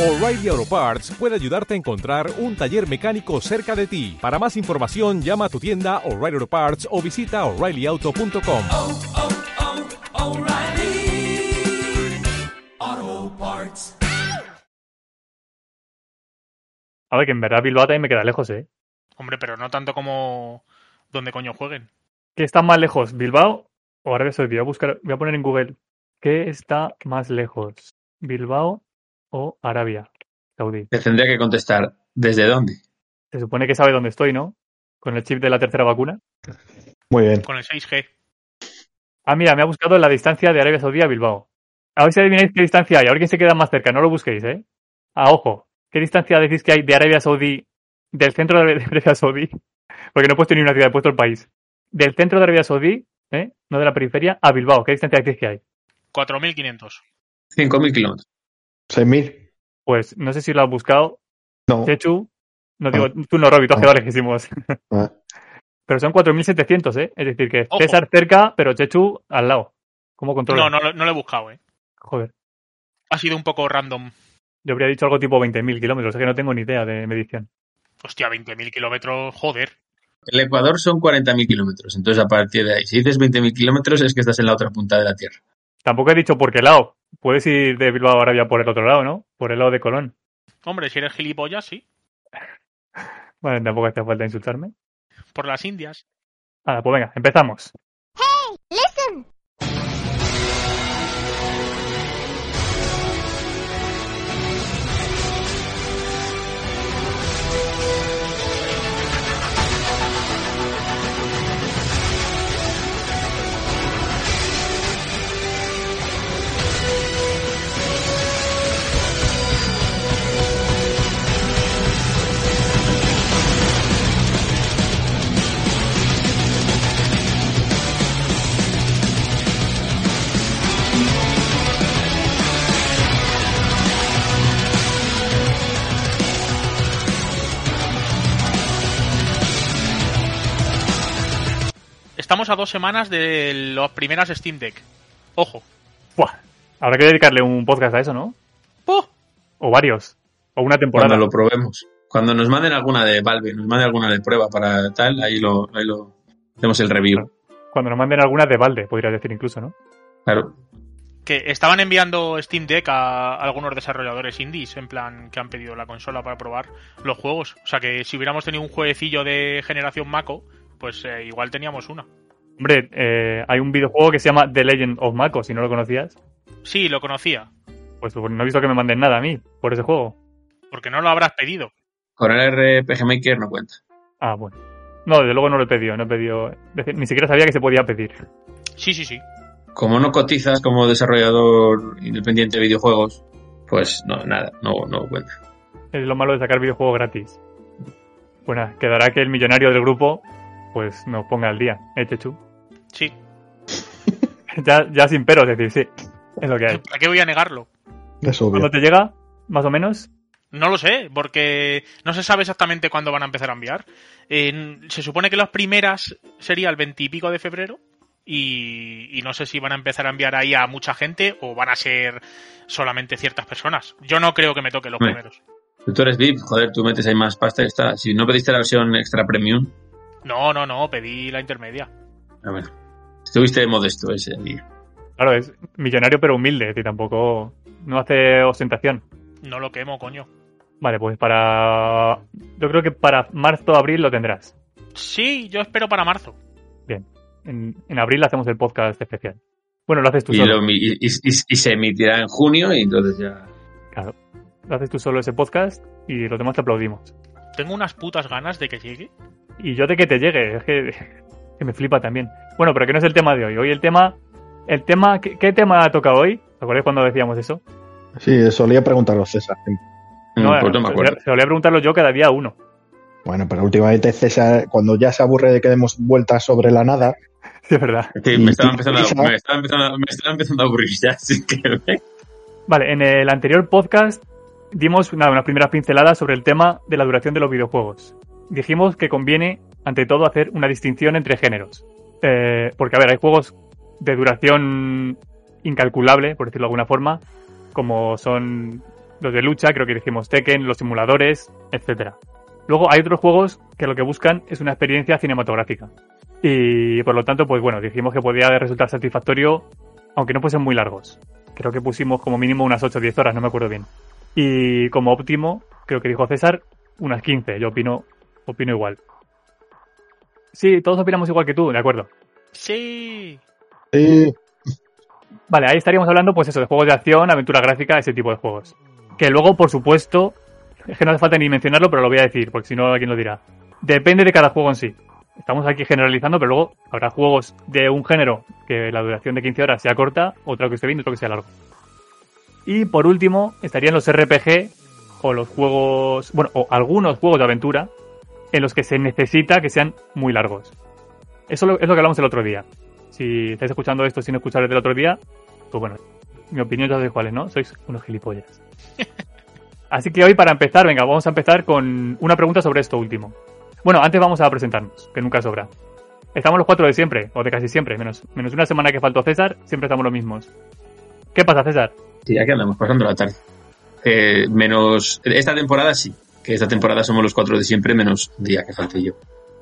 O'Reilly Auto Parts puede ayudarte a encontrar un taller mecánico cerca de ti. Para más información, llama a tu tienda O'Reilly Auto Parts o visita oreillyauto.com. oh, oh, Parts. A ver, que en verdad Bilbao también me queda lejos, ¿eh? Hombre, pero no tanto como donde coño jueguen. ¿Qué está más lejos, Bilbao o Arabia Saudí? Voy a, buscar, voy a poner en Google. ¿Qué está más lejos, Bilbao o Arabia Saudí? Te tendría que contestar, ¿desde dónde? Se supone que sabe dónde estoy, ¿no? Con el chip de la tercera vacuna. Muy bien. Con el 6G. Ah, mira, me ha buscado la distancia de Arabia Saudí a Bilbao. A ver si adivináis qué distancia hay. A ver quién se queda más cerca. No lo busquéis, ¿eh? Ah, ojo. ¿Qué distancia decís que hay de Arabia Saudí, del centro de Arabia Saudí? Porque no he puesto ni una ciudad, he puesto el país. Del centro de Arabia Saudí, ¿eh? No de la periferia, a Bilbao. ¿Qué distancia decís que hay? 4.500. 5.000 kilómetros. 6.000. Pues no sé si lo has buscado. No. Chechu. No digo, tú no, Robbie, tú has Ah. quedado lejísimos. Ah, Pero son 4.700, ¿eh? Es decir, que Ojo. César cerca, pero Chechu al lado. ¿Cómo controla? No, no, lo- no lo he buscado, eh. Joder. Ha sido un poco random. Yo habría dicho algo tipo 20.000 kilómetros. Es que no tengo ni idea de medición. Hostia, 20.000 kilómetros, joder. El Ecuador son 40.000 kilómetros. Entonces, a partir de ahí, si dices 20.000 kilómetros, es que estás en la otra punta de la Tierra. Tampoco he dicho por qué lado. Puedes ir de Bilbao a Arabia por el otro lado, ¿no? Por el lado de Colón. Hombre, si eres gilipollas, sí. Vale, tampoco hace falta insultarme. Por las Indias. Nada, pues venga, empezamos. Estamos a dos semanas de las primeras Steam Deck. Ojo. Buah, habrá que dedicarle un podcast a eso, ¿no? ¡Oh! O varios. O una temporada. Cuando lo probemos. Cuando nos manden alguna de Valve, nos manden alguna de prueba para tal, ahí lo, ahí lo hacemos el review. Cuando nos manden algunas de balde, podría decir incluso, ¿no? Claro. Que estaban enviando Steam Deck a algunos desarrolladores indies, en plan, que han pedido la consola para probar los juegos. O sea que si hubiéramos tenido un jueguecillo de generación Mako, pues eh, igual teníamos una. Hombre, eh, hay un videojuego que se llama The Legend of Mako, si no lo conocías. Sí, lo conocía. Pues no he visto que me manden nada a mí por ese juego. Porque no lo habrás pedido. Con el RPG Maker no cuenta. Ah, bueno. No, desde luego no lo he pedido, no he pedido. Ni siquiera sabía que se podía pedir. Sí, sí, sí. Como no cotizas como desarrollador independiente de videojuegos, pues no, nada, no, no cuenta. Es lo malo de sacar videojuegos gratis. Bueno, quedará que el millonario del grupo, pues nos ponga al día, ¿eh, Chechu? Sí. ya, ya sin peros, es decir, sí. Es lo que hay. ¿Para qué voy a negarlo? es obvio. ¿Cuándo te llega? Más o menos. No lo sé, porque no se sabe exactamente cuándo van a empezar a enviar. Eh, se supone que las primeras sería el 20 y pico de febrero. Y, y no sé si van a empezar a enviar ahí a mucha gente o van a ser solamente ciertas personas. Yo no creo que me toque los Hombre. primeros. Tú eres VIP, joder, tú metes ahí más pasta y está. Si no pediste la versión extra premium, No, no, no, pedí la intermedia. a ver. Estuviste modesto ese día. Claro, es millonario pero humilde, decir, tampoco no hace ostentación. No lo quemo, coño. Vale, pues para... Yo creo que para marzo o abril lo tendrás. Sí, yo espero para marzo. Bien. En, en abril hacemos el podcast especial. Bueno, lo haces tú Y, solo. lo mi- y- y- y- y se emitirá en junio y entonces ya. Claro. Lo haces tú solo ese podcast y los demás te aplaudimos. Tengo unas putas ganas de que llegue. Y yo de que te llegue, es que, que me flipa también. Bueno, pero que no es el tema de hoy. Hoy el tema... El tema ¿qué, qué tema ha tocado hoy? ¿Te acuerdas cuando decíamos eso? Sí, solía preguntarlo César. No, Mm, pues no me acuerdo. Se, solía preguntarlo yo cada día uno. Bueno, pero últimamente César, cuando ya se aburre de que demos vueltas sobre la nada, Sí, es verdad. Sí, me estaba empezando, a, prisa. me estaba empezando, a- me estaba empezando a aburrir ya, así que Vale, en el anterior podcast dimos nada, unas primeras pinceladas sobre el tema de la duración de los videojuegos. Dijimos que conviene, ante todo, hacer una distinción entre géneros. Eh, porque, a ver, hay juegos de duración incalculable, por decirlo de alguna forma, como son los de lucha, creo que dijimos Tekken, los simuladores, etcétera. Luego hay otros juegos que lo que buscan es una experiencia cinematográfica. Y por lo tanto, pues bueno, dijimos que podía resultar satisfactorio, aunque no fuesen muy largos. Creo que pusimos como mínimo unas 8 o 10 horas, no me acuerdo bien. Y como óptimo, creo que dijo César, unas 15. Yo opino, opino igual. Sí, todos opinamos igual que tú, de acuerdo. Sí. Sí, Vale, ahí estaríamos hablando, pues eso, de juegos de acción, aventura gráfica, ese tipo de juegos. Que luego, por supuesto, es que no hace falta ni mencionarlo, pero lo voy a decir, porque si no, alguien lo dirá. Depende de cada juego en sí. Estamos aquí generalizando, pero luego habrá juegos de un género que la duración de 15 horas sea corta, otro que esté bien, otro que sea largo. Y por último, estarían los RPG o los juegos, bueno, o algunos juegos de aventura en los que se necesita que sean muy largos. Eso es lo que hablamos el otro día. Si estáis escuchando esto sin escuchar el del otro día, pues bueno, mi opinión ya sabéis cuál es, ¿no? Sois unos gilipollas. Así que hoy para empezar, venga, vamos a empezar con una pregunta sobre esto último. Bueno, antes vamos a presentarnos, que nunca sobra. Estamos los cuatro de siempre, o de casi siempre, menos, menos una semana que faltó César, siempre estamos los mismos. ¿Qué pasa, César? Sí, aquí andamos, pasando la tarde. Eh, menos. Esta temporada sí, que esta temporada somos los cuatro de siempre, menos un día que falte yo.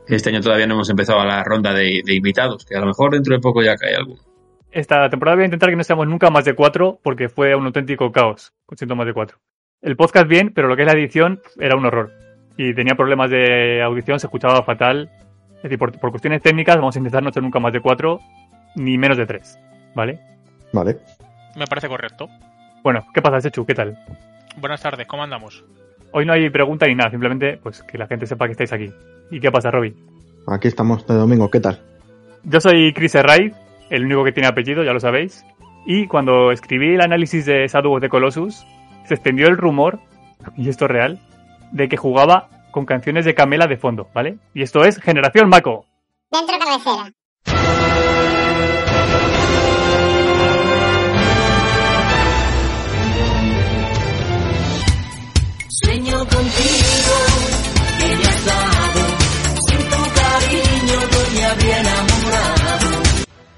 Este año todavía no hemos empezado la ronda de, de invitados, que a lo mejor dentro de poco ya cae alguno. Esta temporada voy a intentar que no seamos nunca más de cuatro, porque fue un auténtico caos, siendo más de cuatro. El podcast bien, pero lo que es la edición era un horror. Y tenía problemas de audición, se escuchaba fatal. Es decir, por, por cuestiones técnicas vamos a intentar no ser nunca más de cuatro, ni menos de tres. ¿Vale? vale. Me parece correcto. Bueno, ¿qué pasa, Chechu? ¿Qué tal? Buenas tardes, ¿cómo andamos? Hoy no hay pregunta ni nada, simplemente pues que la gente sepa que estáis aquí. ¿Y qué pasa, Robbie? Aquí estamos de domingo, ¿qué tal? Yo soy Chris Herray, el único que tiene apellido, ya lo sabéis. Y cuando escribí el análisis de Shadow of the Colossus, se extendió el rumor, y esto es real, de que jugaba con canciones de Camela de fondo, ¿vale? Y esto es Generación Mako. Dentro cabecera.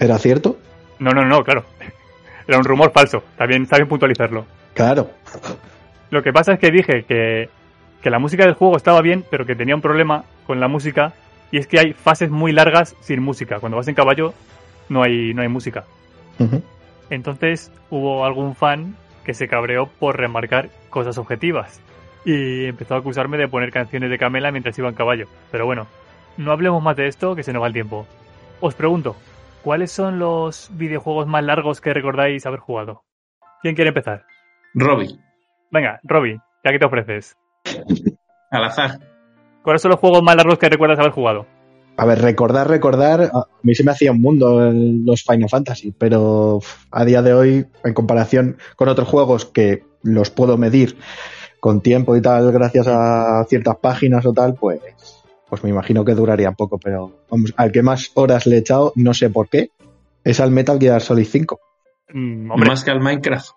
¿Era cierto? No, no, no, claro. Era un rumor falso, bien, está bien puntualizarlo. Claro. Lo que pasa es que dije que, que la música del juego estaba bien, pero que tenía un problema con la música, y es que hay fases muy largas sin música. Cuando vas en caballo no hay, no hay música. Entonces hubo algún fan que se cabreó por remarcar cosas objetivas y empezó a acusarme de poner canciones de Camela mientras iba en caballo. Pero bueno, no hablemos más de esto que se nos va el tiempo. Os pregunto, ¿cuáles son los videojuegos más largos que recordáis haber jugado? ¿Quién quiere empezar? Robbie, Venga, Robin, ya que te ofreces. al azar. ¿Cuáles son los juegos más largos que recuerdas haber jugado? A ver, recordar, recordar, a mí se me hacía un mundo el- los Final Fantasy, pero a día de hoy, en comparación con otros juegos que los puedo medir con tiempo y tal, gracias a ciertas páginas o tal, pues, pues me imagino que duraría poco, pero vamos, al que más horas le he echado, no sé por qué, es al Metal Gear Solid 5. Mm, hombre, Más que al Minecraft.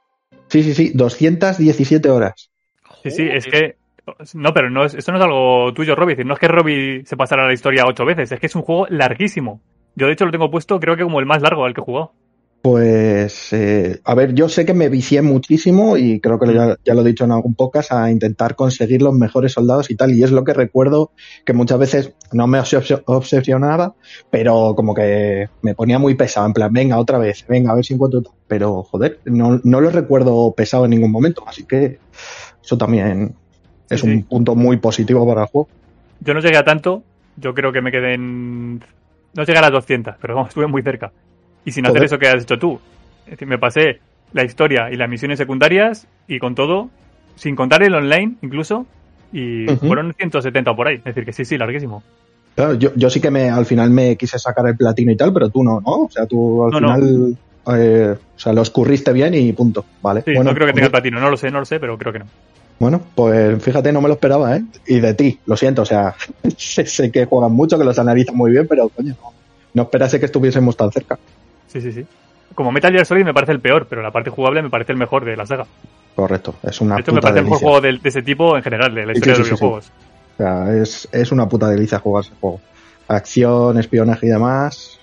Sí, sí, sí, 217 horas. sí, sí, es que... No, pero no es, esto no es algo tuyo, Robbie. Es decir, No es que Robbie se pasara la historia ocho veces, es que es un juego larguísimo. Yo, de hecho, lo tengo puesto, creo que como el más largo al que he jugado. Pues, eh, a ver, yo sé que me vicié muchísimo y creo que ya, ya lo he dicho en algún podcast a intentar conseguir los mejores soldados y tal. Y es lo que recuerdo que muchas veces no me obses- obsesionaba, pero como que me ponía muy pesado. En plan, venga, otra vez, venga, a ver si encuentro. Pero, joder, no, no lo recuerdo pesado en ningún momento. Así que eso también es Sí, un punto muy positivo para el juego. Yo no llegué a tanto, yo creo que me quedé en... No llegué a las 200, pero vamos, estuve muy cerca. Y sin hacer Joder. eso que has hecho tú. Es decir, me pasé la historia y las misiones secundarias y con todo, sin contar el online incluso, y Ujú. fueron 170 por ahí. Es decir, que sí, sí, larguísimo. Claro, yo, yo sí que me, al final me quise sacar el platino y tal, pero tú no, ¿no? O sea, tú al No, no. final, eh, o sea, lo escurriste bien y punto, ¿vale? Sí, bueno, no creo que tenga el platino, no lo sé, no lo sé, pero creo que no. Bueno, pues fíjate, no me lo esperaba, ¿eh? Y de ti, lo siento, o sea, sé, sé que juegan mucho, que los analizan muy bien, pero coño, no, no esperase que estuviésemos tan cerca. Sí, sí, sí. Como Metal Gear Solid me parece el peor, pero la parte jugable me parece el mejor de la saga. Correcto, es una De hecho, me parece el mejor juego de, de ese tipo en general, de la historia sí, de los sí, videojuegos. O sea, es, es una puta delicia jugar ese juego. Acción, espionaje y demás.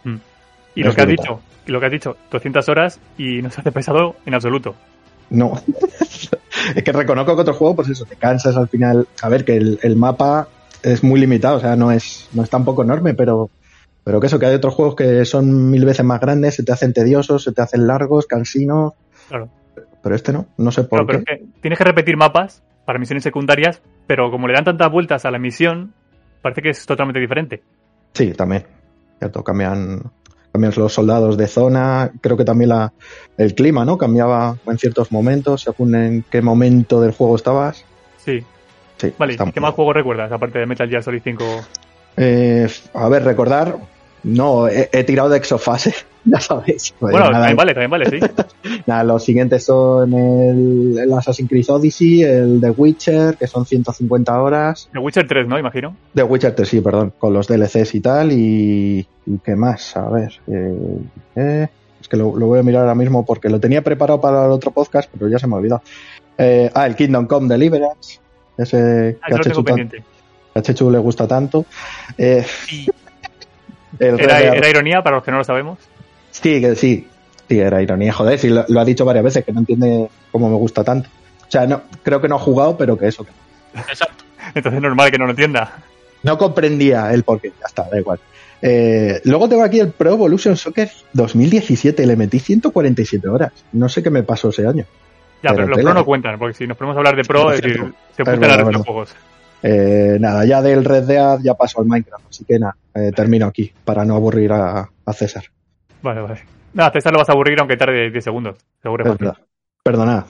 Y lo que has dicho, lo que has dicho, 200 horas y no se hace pesado en absoluto. no. es que reconozco que otro juego, pues eso, te cansas al final. A ver, que el, el mapa es muy limitado, o sea, no es, no es tampoco enorme, pero, pero que eso, que hay otros juegos que son mil veces más grandes, se te hacen tediosos, se te hacen largos, cansinos. Claro. Pero este no, no sé por Claro, pero qué. es que tienes que repetir mapas para misiones secundarias, pero como le dan tantas vueltas a la misión, parece que es totalmente diferente. Sí, también. Cierto, cambian, cambian los soldados de zona. Creo que también la, el clima, ¿no? Cambiaba en ciertos momentos, según en qué momento del juego estabas. Sí. Sí, Vale, está ¿y qué más juegos recuerdas, aparte de Metal Gear Solid 5? Eh, a ver, recordar. No, he, he tirado de exofase, ya sabéis. Pues bueno, nada, también vale, también vale, sí. nada, los siguientes son el, el Assassin's Creed Odyssey, el The Witcher, que son 150 horas. The Witcher 3, ¿no? Imagino. The Witcher 3, sí, perdón, con los DLCs y tal. Y, y qué más, a ver. eh, eh, es que lo, lo voy a mirar ahora mismo porque lo tenía preparado para el otro podcast, pero ya se me ha olvidado. Eh, ah, el Kingdom Come Deliverance. Ese Ah, que tengo Chechu, tan- pendiente. A Chechu le gusta tanto. Eh, el Era, ironía para los que no lo sabemos. Sí, que sí. Sí, era ironía, joder, sí, lo, lo ha dicho varias veces, que no entiende cómo me gusta tanto. O sea, no, creo que no ha jugado, pero que eso. que Exacto. Entonces es normal que no lo entienda. No comprendía el porqué, ya está, da igual. Eh, luego tengo aquí el Pro Evolution Soccer 2017, le metí 147 horas. No sé qué me pasó ese año. Ya, Pero pero, los pro no eh. cuentan, porque si nos ponemos a hablar de pro, Es es decir, cierto. se Es verdad, a los juegos. Eh, nada, ya del Red Dead ya paso al Minecraft, así que nada, eh, termino aquí para no aburrir a, a César. Vale, vale. Nada, César lo vas a aburrir aunque tarde 10 segundos. Seguro. Perdonad.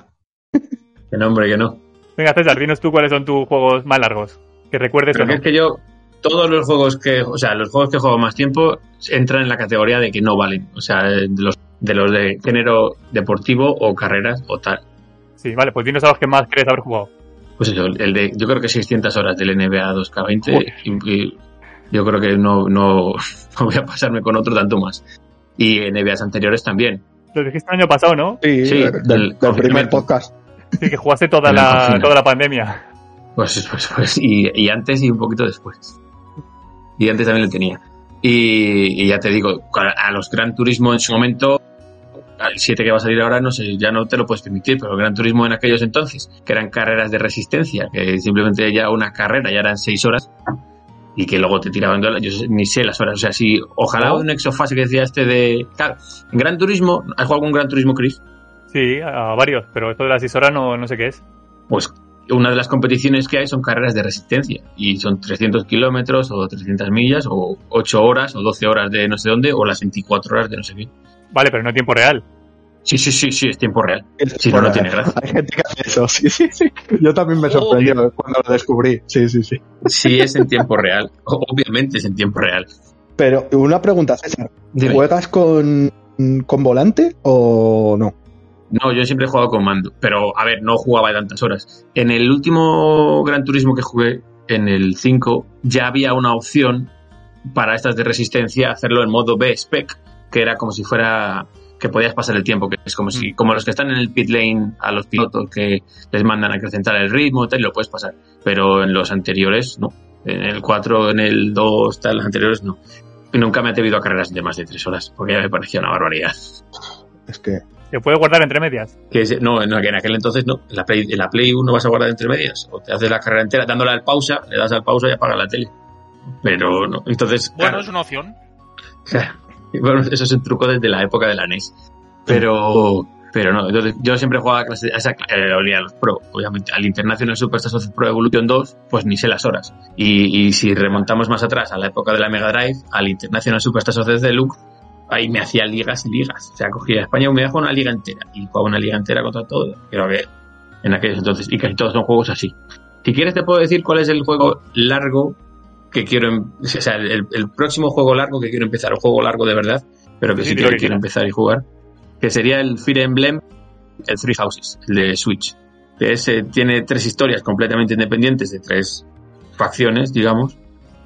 Que no, hombre, que no. Venga, César, dinos tú cuáles son tus juegos más largos. Que recuerdes Pero o que no. es que yo, todos los juegos que, o sea, los juegos que juego más tiempo entran en la categoría de que no valen. O sea, de los de, los de género deportivo o carreras o tal. Sí, vale, pues dinos a los que más crees haber jugado. Pues eso, el de, yo creo que 600 horas del NBA 2K20 Joder. y, y yo creo que no, no, no voy a pasarme con otro tanto más. Y NBAs anteriores también. Lo dijiste el año pasado, ¿no? Sí, Sí, del, el del primer podcast. Sí, que jugaste toda la toda la pandemia. Pues, pues, pues y, y antes y un poquito después. Y antes también lo tenía. Y, y ya te digo, a los Gran Turismo en su momento, al 7 que va a salir ahora, no sé, ya no te lo puedes permitir, pero el Gran Turismo en aquellos entonces, que eran carreras de resistencia, que simplemente ya una carrera ya eran 6 horas, y que luego te tiraban dólares, yo ni sé las horas, o sea, si, ojalá un exofase que decía este de... Claro, Gran Turismo, ¿has jugado algún Gran Turismo, Chris? Sí, a varios, pero esto de las 6 horas no, no sé qué es. pues una de las competiciones que hay son carreras de resistencia y son 300 kilómetros o 300 millas o 8 horas o 12 horas de no sé dónde o las 24 horas de no sé qué. Vale, pero no en tiempo real. Sí, sí, sí, sí, es tiempo real. Es- Si no, no tiene gracia. Hay gente que hace eso, sí, sí, sí. Yo también me sorprendió cuando lo descubrí. Sí, sí, sí. Sí es en tiempo real. Obviamente es en tiempo real. Pero una pregunta, César. Dime. ¿Juegas con, con volante o no? No, yo siempre he jugado con mando, pero a ver, no jugaba de tantas horas. En el último Gran Turismo que jugué, en el 5, ya había una opción para estas de resistencia hacerlo en modo B-Spec, que era como si fuera que podías pasar el tiempo, que es como si, como los que están en el pit lane a los pilotos que les mandan a acrecentar el ritmo, tal, y lo puedes pasar. Pero en los anteriores, no. En el 4, en el 2, tal, los anteriores, no. Y nunca me he atrevido a carreras de más de 3 horas, porque ya me parecía una barbaridad. Es que Se puede guardar entre medias. Que es- no, no, que en aquel entonces no. En la, Play, en la Play 1 vas a guardar entre medias. O te haces la carrera entera dándole al pausa, le das al pausa y apagas la tele. Pero no. Entonces, Bueno, claro, es una opción. bueno, eso es un truco desde la época de la NES. Pero, pero no. Entonces, yo siempre jugaba a, clase, a esa eh, los Pro, obviamente. Al International Superstars of Pro Evolution 2, pues ni sé las horas. Y, si remontamos más atrás a la época de la Mega Drive, al International Superstars of Deluxe, ahí me hacía ligas y ligas. O sea, cogía a España y me dejaba una liga entera. Y jugaba una liga entera contra todo. Creo que en aquellos entonces. Y casi todos son juegos así. Si quieres te puedo decir cuál es el juego largo que quiero... em- O sea, el, el próximo juego largo que quiero empezar. El juego largo de verdad. Pero que Sí, sí, que que quiero empezar y jugar. Que sería el Fire Emblem, el Three Houses, el de Switch. Que tiene tres historias completamente independientes de tres facciones, digamos.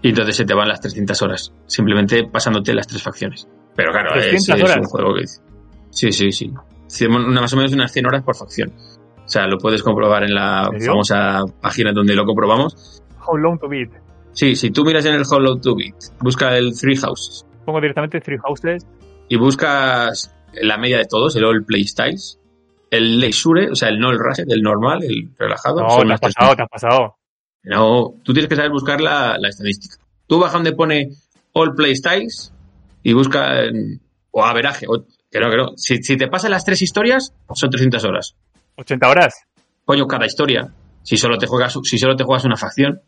Y entonces se te van las 300 horas. Simplemente pasándote las tres facciones. Pero claro, es, 300 es un juego que... Sí, sí, sí. Una- más o menos unas 100 horas por facción. O sea, lo puedes comprobar en la ¿En famosa página donde lo comprobamos. How long to beat. Sí, si tú miras en el Hollow 2 Bit, busca el Three Houses Pongo directamente Three Houses. y buscas la media de todos, el All Play Styles, el Leisure, o sea, el no el Rush, el normal, el relajado. No, te has pasado, te has pasado. No, tú tienes que saber buscar la, la estadística. Tú baja donde pone All Play Styles y busca o averaje. O, que no, que no. Si, si te pasan las tres historias, son 300 horas. 80 horas. Coño, cada historia. Si solo te juegas, si solo te juegas una facción,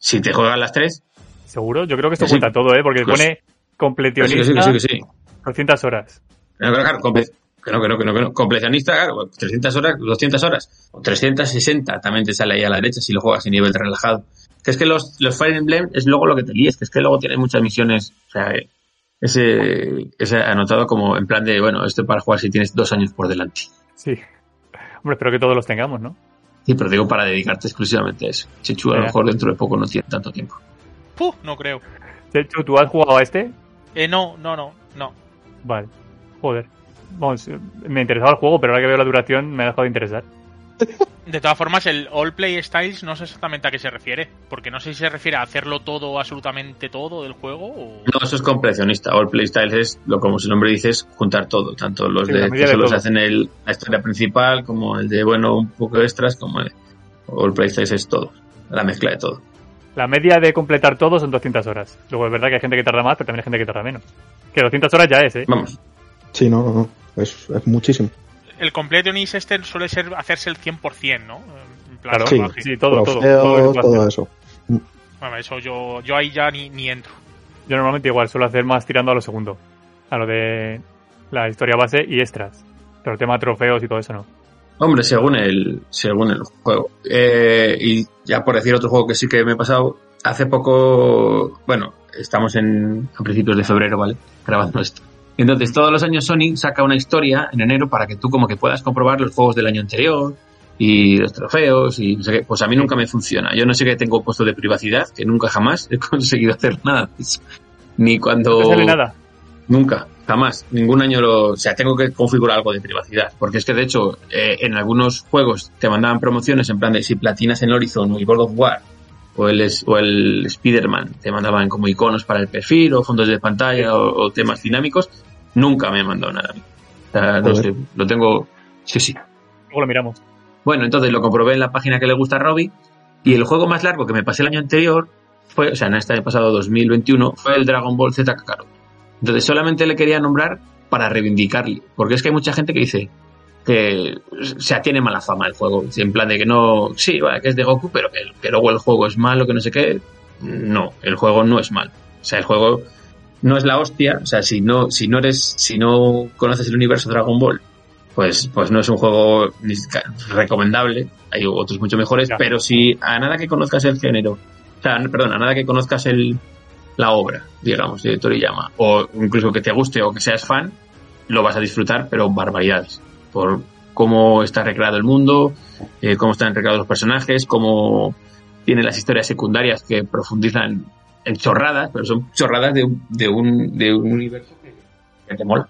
si te juegas las tres, ¿Seguro? Yo creo que esto sí. cuenta todo, ¿eh? Porque Pues- pone completionista sí, sí, que sí. 200 horas. No, claro, comple- que no, que no, que no, que no. Completionista, claro, 300 horas, 200 horas. O 360 también te sale ahí a la derecha si lo juegas en nivel relajado. Que es que los, los Fire Emblem es luego lo que te líes, que es que luego tienen muchas misiones. O sea, ese, ese anotado como en plan de, bueno, esto para jugar si tienes dos años por delante. Sí. Hombre, espero que todos los tengamos, ¿no? Sí, pero digo para dedicarte exclusivamente a eso. Chichu a lo mejor dentro de poco no tiene tanto tiempo. Puh, no creo. Chechu, ¿tú has jugado a este? Eh, no, no, no, no. Vale. Joder. Vamos, me interesaba el juego, pero ahora que veo la duración me ha dejado de interesar. De todas formas, el All Play Styles no sé exactamente a qué se refiere. Porque no sé si se refiere a hacerlo todo, absolutamente todo del juego o... No, eso es completionista. All Playstyles es, lo como su nombre dice, es juntar todo. Tanto los Sí, de que de solo se hacen el, la historia principal, como el de, bueno, un poco de extras, como el All Playstyles es todo. La mezcla de todo. La media de completar todo son 200 horas. Luego es verdad que hay gente que tarda más, pero también hay gente que tarda menos. Que 200 horas ya es, ¿eh? Vamos. Sí, no, no, no. Es, es muchísimo. El Completionist este suele ser hacerse el 100%, ¿no? En plan Claro, Sí. todo, todo. Todo eso. Bueno, eso yo, yo ahí ya ni, ni entro. Yo normalmente igual suelo hacer más tirando a lo segundo. A lo de la historia base y extras. Pero el tema de trofeos y todo eso no. Hombre, según el, según el juego. Eh, y ya por decir otro juego que sí que me he pasado, hace poco, bueno, estamos en, a principios de febrero, ¿vale? Grabando esto. Entonces, todos los años Sony saca una historia en enero para que tú como que puedas comprobar los juegos del año anterior y los trofeos y no sé qué. Pues a mí nunca me funciona. Yo no sé qué tengo puesto de privacidad, que nunca jamás he conseguido hacer nada de eso. Ni cuando... No sale nada. Nunca, jamás. Ningún año lo. O sea, tengo que configurar algo de privacidad. Porque es que, de hecho, eh, en algunos juegos te mandaban promociones en plan de si platinas en Horizon o el God of War o el, o el Spider-Man, te mandaban como iconos para el perfil o fondos de pantalla o, o temas dinámicos. Nunca me han mandado nada a mí. O sea, no sé, lo tengo. Sí, sí. Luego lo miramos. Bueno, entonces lo comprobé en la página que le gusta a Robbie. Y el juego más largo que me pasé el año anterior fue, o sea, en este año pasado 2021, fue el Dragon Ball Z Kakarot. Entonces solamente le quería nombrar para reivindicarle. Porque es que hay mucha gente que dice que, o sea, tiene mala fama el juego. En plan de que no, sí, vale, que es de Goku, pero que, que luego el juego es malo, que no sé qué. No, el juego no es malo. O sea, el juego no es la hostia. O sea, si no, si no eres, si no conoces el universo Dragon Ball, pues, pues no es un juego recomendable. Hay otros mucho mejores, pero si a nada que conozcas el género, o sea, perdón, a nada que conozcas el, la obra, digamos, de Toriyama, o incluso que te guste o que seas fan, lo vas a disfrutar, pero barbaridades. Por cómo está recreado el mundo, eh, cómo están recreados los personajes, cómo tiene las historias secundarias que profundizan en chorradas, pero son chorradas de, un- de, un, de un universo que, que te mola.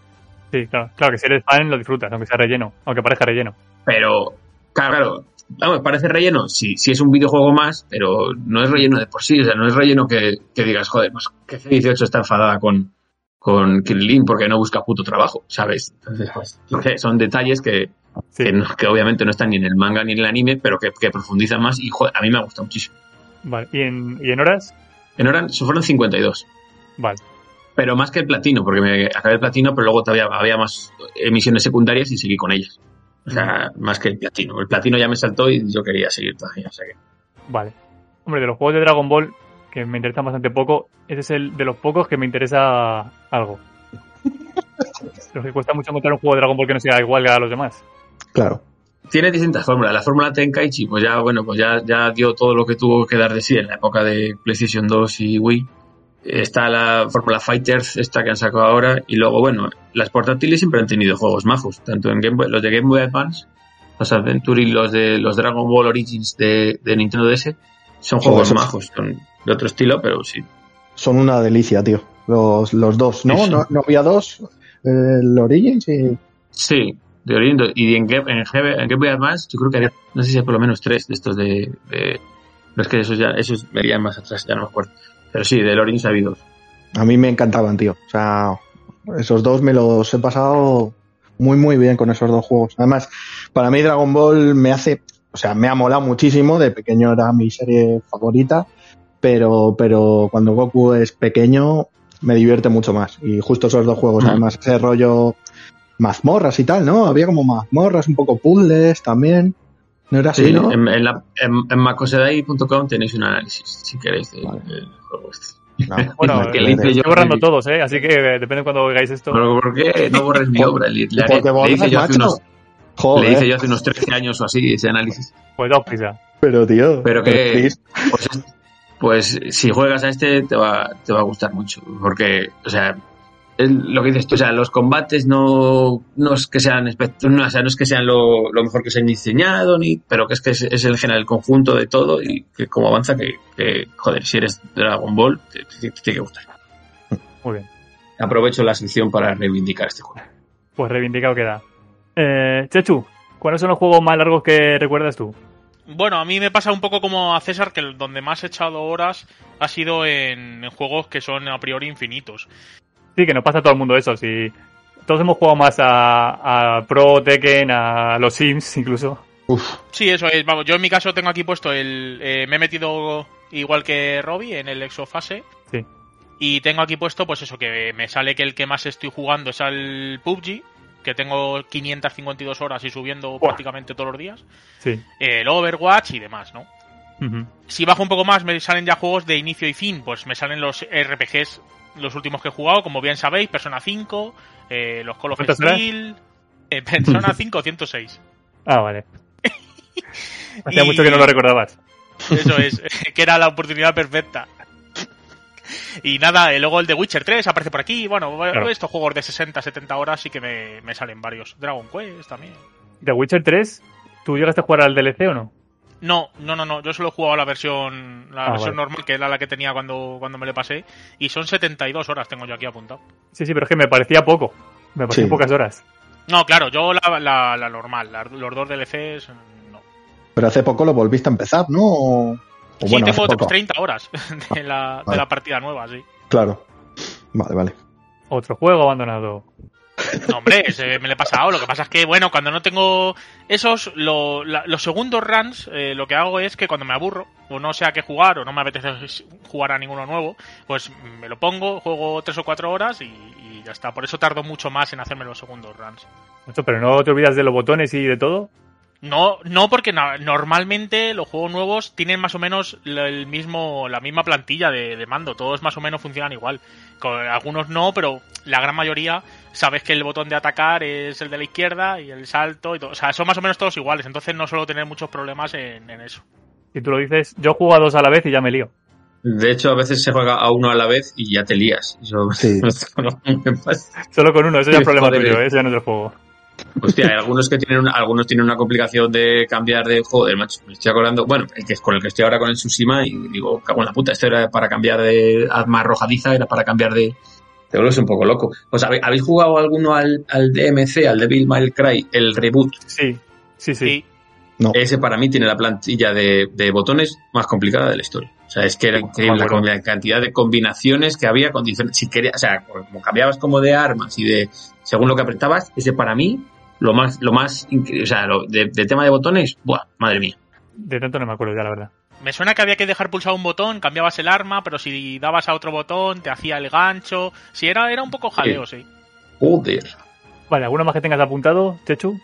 Sí, claro. Claro que si eres fan lo disfrutas, aunque sea relleno. Aunque parezca relleno. Pero, claro, claro, vamos, parece relleno si, si es un videojuego más, pero no es relleno de por sí. O sea, no es relleno que, que digas, joder, pues que C18 está enfadada con, con Krillin porque no busca puto trabajo, ¿sabes? Entonces, pues, son detalles que, Sí. que, no- que obviamente no están ni en el manga ni en el anime, pero que, que profundizan más y, joder, a mí me ha gustado muchísimo. Vale. ¿Y en, ¿Y en horas? En Oran se fueron 52. Vale. Pero más que el platino, porque me acabé el platino, pero luego todavía había más emisiones secundarias y seguí con ellas. O sea, más que el platino. El platino ya me saltó y yo quería seguir todavía. O sea que... Vale. Hombre, de los juegos de Dragon Ball, que me interesan bastante poco, ese es el de los pocos que me interesa algo. Los que cuesta mucho encontrar un juego de Dragon Ball que no sea igual que a los demás. Claro. Tiene distintas fórmulas. La fórmula Tenkaichi, pues ya, bueno, pues ya, ya dio todo lo que tuvo que dar de sí en la época de PlayStation 2 y Wii. Está la fórmula Fighters, esta que han sacado ahora. Y luego, bueno, las portátiles siempre han tenido juegos majos. Tanto en Game Boy, los de Game Boy Advance, los Adventure y los de los Dragon Ball Origins de, de Nintendo DS. Son juegos majos. Son de otro estilo, pero sí. Son una delicia, tío. Los, los dos, ¿no? ¿no? ¿No había dos? El Origins y... Sí, de Oriente. Y en Game, en, Game, en Game Boy Advance, yo creo que había, no sé si hay por lo menos tres de estos de. de pero es que esos ya, esos verían más atrás, ya no me acuerdo. Pero sí, del Origins ha habido. A mí me encantaban, tío. O sea, esos dos me los he pasado muy, muy bien con esos dos juegos. Además, para mí Dragon Ball me hace, o sea, me ha molado muchísimo, de pequeño era mi serie favorita, pero, pero cuando Goku es pequeño me divierte mucho más. Y justo esos dos juegos, Mm. además, ese rollo mazmorras y tal, ¿no? Había como mazmorras, un poco puzzles también. ¿No era así, Sí, no? en, en, la- en, en macosedai.com tenéis un análisis, si queréis, del, Vale. juego este. No. Bueno, Que yo- estoy borrando todos, ¿eh? Así que depende de cuando oigáis esto. Pero ¿por qué no borres mi obra? Le, le haré- le hice yo hace unos, le hice yo hace unos 13 años o así ese análisis. Pues daos prisa. pero tío. Pero que, pues, pues si juegas a este te va, te va a gustar mucho. Porque, o sea, es lo que dices tú, o sea, los combates no, no es que sean no, o sea, no es que sean lo, lo mejor que se han diseñado, ni, pero que es que es, es el general el conjunto de todo y que como avanza que, que, joder, si eres Dragon Ball, te, te- te tiene que gustar. Muy bien. Aprovecho la sección para reivindicar este juego. Pues reivindicado queda. Eh, Chechu, ¿cuáles son los juegos más largos que recuerdas tú? Bueno, a mí me pasa un poco como a César, que donde más he echado horas ha sido en, en juegos que son a priori infinitos. Sí, que nos pasa a todo el mundo eso. Si todos hemos jugado más a, a Pro, Tekken, a los Sims incluso. uf, Sí, eso es. Vamos, yo en mi caso tengo aquí puesto el. eh, me he metido igual que Robbie en el Exofase. Sí. Y tengo aquí puesto, pues eso, que me sale que el que más estoy jugando es al PUBG, que tengo 552 horas y subiendo prácticamente todos los días. Sí. El Overwatch y demás, ¿no? Si bajo un poco más, me salen ya juegos de inicio y fin. Pues me salen los RPGs, los últimos que he jugado, como bien sabéis, Persona 5, eh, los Call of. Steel. eh, Persona 5, 106. Ah, vale. Hacía Y- mucho que no lo recordabas. Eso es, que era la oportunidad perfecta. Y nada, eh, luego el de Witcher 3 aparece por aquí. Bueno, Claro. estos juegos de 60, 70 horas sí que me, me salen varios. Dragon Quest también. ¿The Witcher 3? ¿Tú llegaste a jugar al DLC o no? No, no, no, no. Yo solo he jugado la versión, la Ah, versión vale. normal, que era la que tenía cuando, cuando me le pasé. Y son 72 horas, tengo yo aquí apuntado. Sí, sí, pero es que me parecía poco. Me parecían Sí. pocas horas. No, claro, yo la, la, la normal, la- los dos DLCs, no. pero hace poco lo volviste a empezar, ¿no? O, o Sí, bueno, tengo poco. 30 horas de la, de Vale. la partida nueva, sí. Claro. Vale, vale. Otro juego abandonado. No, hombre, se- me le he pasado. Lo que pasa es que, bueno, cuando no tengo esos, lo- la- los segundos runs, eh, lo que hago es que cuando me aburro, o no sé a qué jugar, o no me apetece jugar a ninguno nuevo, pues me lo pongo, juego tres o cuatro horas y, ya está. Por eso tardo mucho más en hacerme los segundos runs. Pero no te olvidas de los botones y de todo. No, no porque normalmente los juegos nuevos tienen más o menos la- el mismo, la misma plantilla de, de mando, todos más o menos funcionan igual. Con algunos no, pero la gran mayoría sabes que el botón de atacar es el de la izquierda y el salto y todo. O sea, son más o menos todos iguales, entonces no suelo tener muchos problemas en, en eso. Si tú lo dices, yo juego a dos a la vez y ya me lío. De hecho, a veces se juega a uno a la vez y ya te lías. Sí. no. Solo con uno, eso ya es problema tuyo, ¿eh? eso ya no es del juego. Hostia, hay algunos que tienen una, algunos tienen una complicación de cambiar de joder, macho. Me estoy acordando, bueno, el que es con el que estoy ahora con el Tsushima y digo, cago en la puta, esto era para cambiar de arma arrojadiza, era para cambiar de. Te vuelves un poco loco. Pues ¿habéis, habéis jugado alguno al, al DMC, al Devil May Cry, el reboot? Sí, sí, sí. No. Ese para mí tiene la plantilla de, de botones más complicada de la historia. O sea, es que era increíble la, la cantidad de combinaciones que había con diferentes. Si querías, o sea, como cambiabas como de armas y de según lo que apretabas, ese para mí lo más, lo más, o sea, lo, de, de tema de botones, buah, madre mía. De tanto no me acuerdo ya, la verdad. me suena que había que dejar pulsado un botón, cambiabas el arma, pero si dabas a otro botón te hacía el gancho. Si era, era un poco jaleo, sí. Joder. Vale, ¿alguno más que tengas apuntado, Chechu?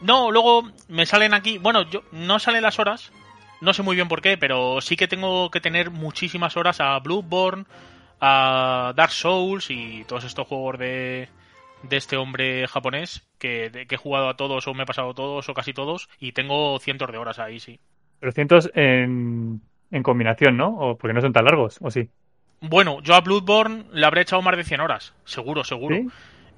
No, luego me salen aquí. Bueno, yo no salen las horas. No sé muy bien por qué, pero sí que tengo que tener muchísimas horas a Bloodborne, a Dark Souls y todos estos juegos de, de este hombre japonés que, de- que he jugado a todos o me he pasado todos o casi todos y tengo cientos de horas ahí, sí. Pero cientos en, en combinación, ¿no? O porque no son tan largos, ¿o sí? Bueno, yo a Bloodborne le habré echado más de 100 horas, seguro, seguro. ¿Sí?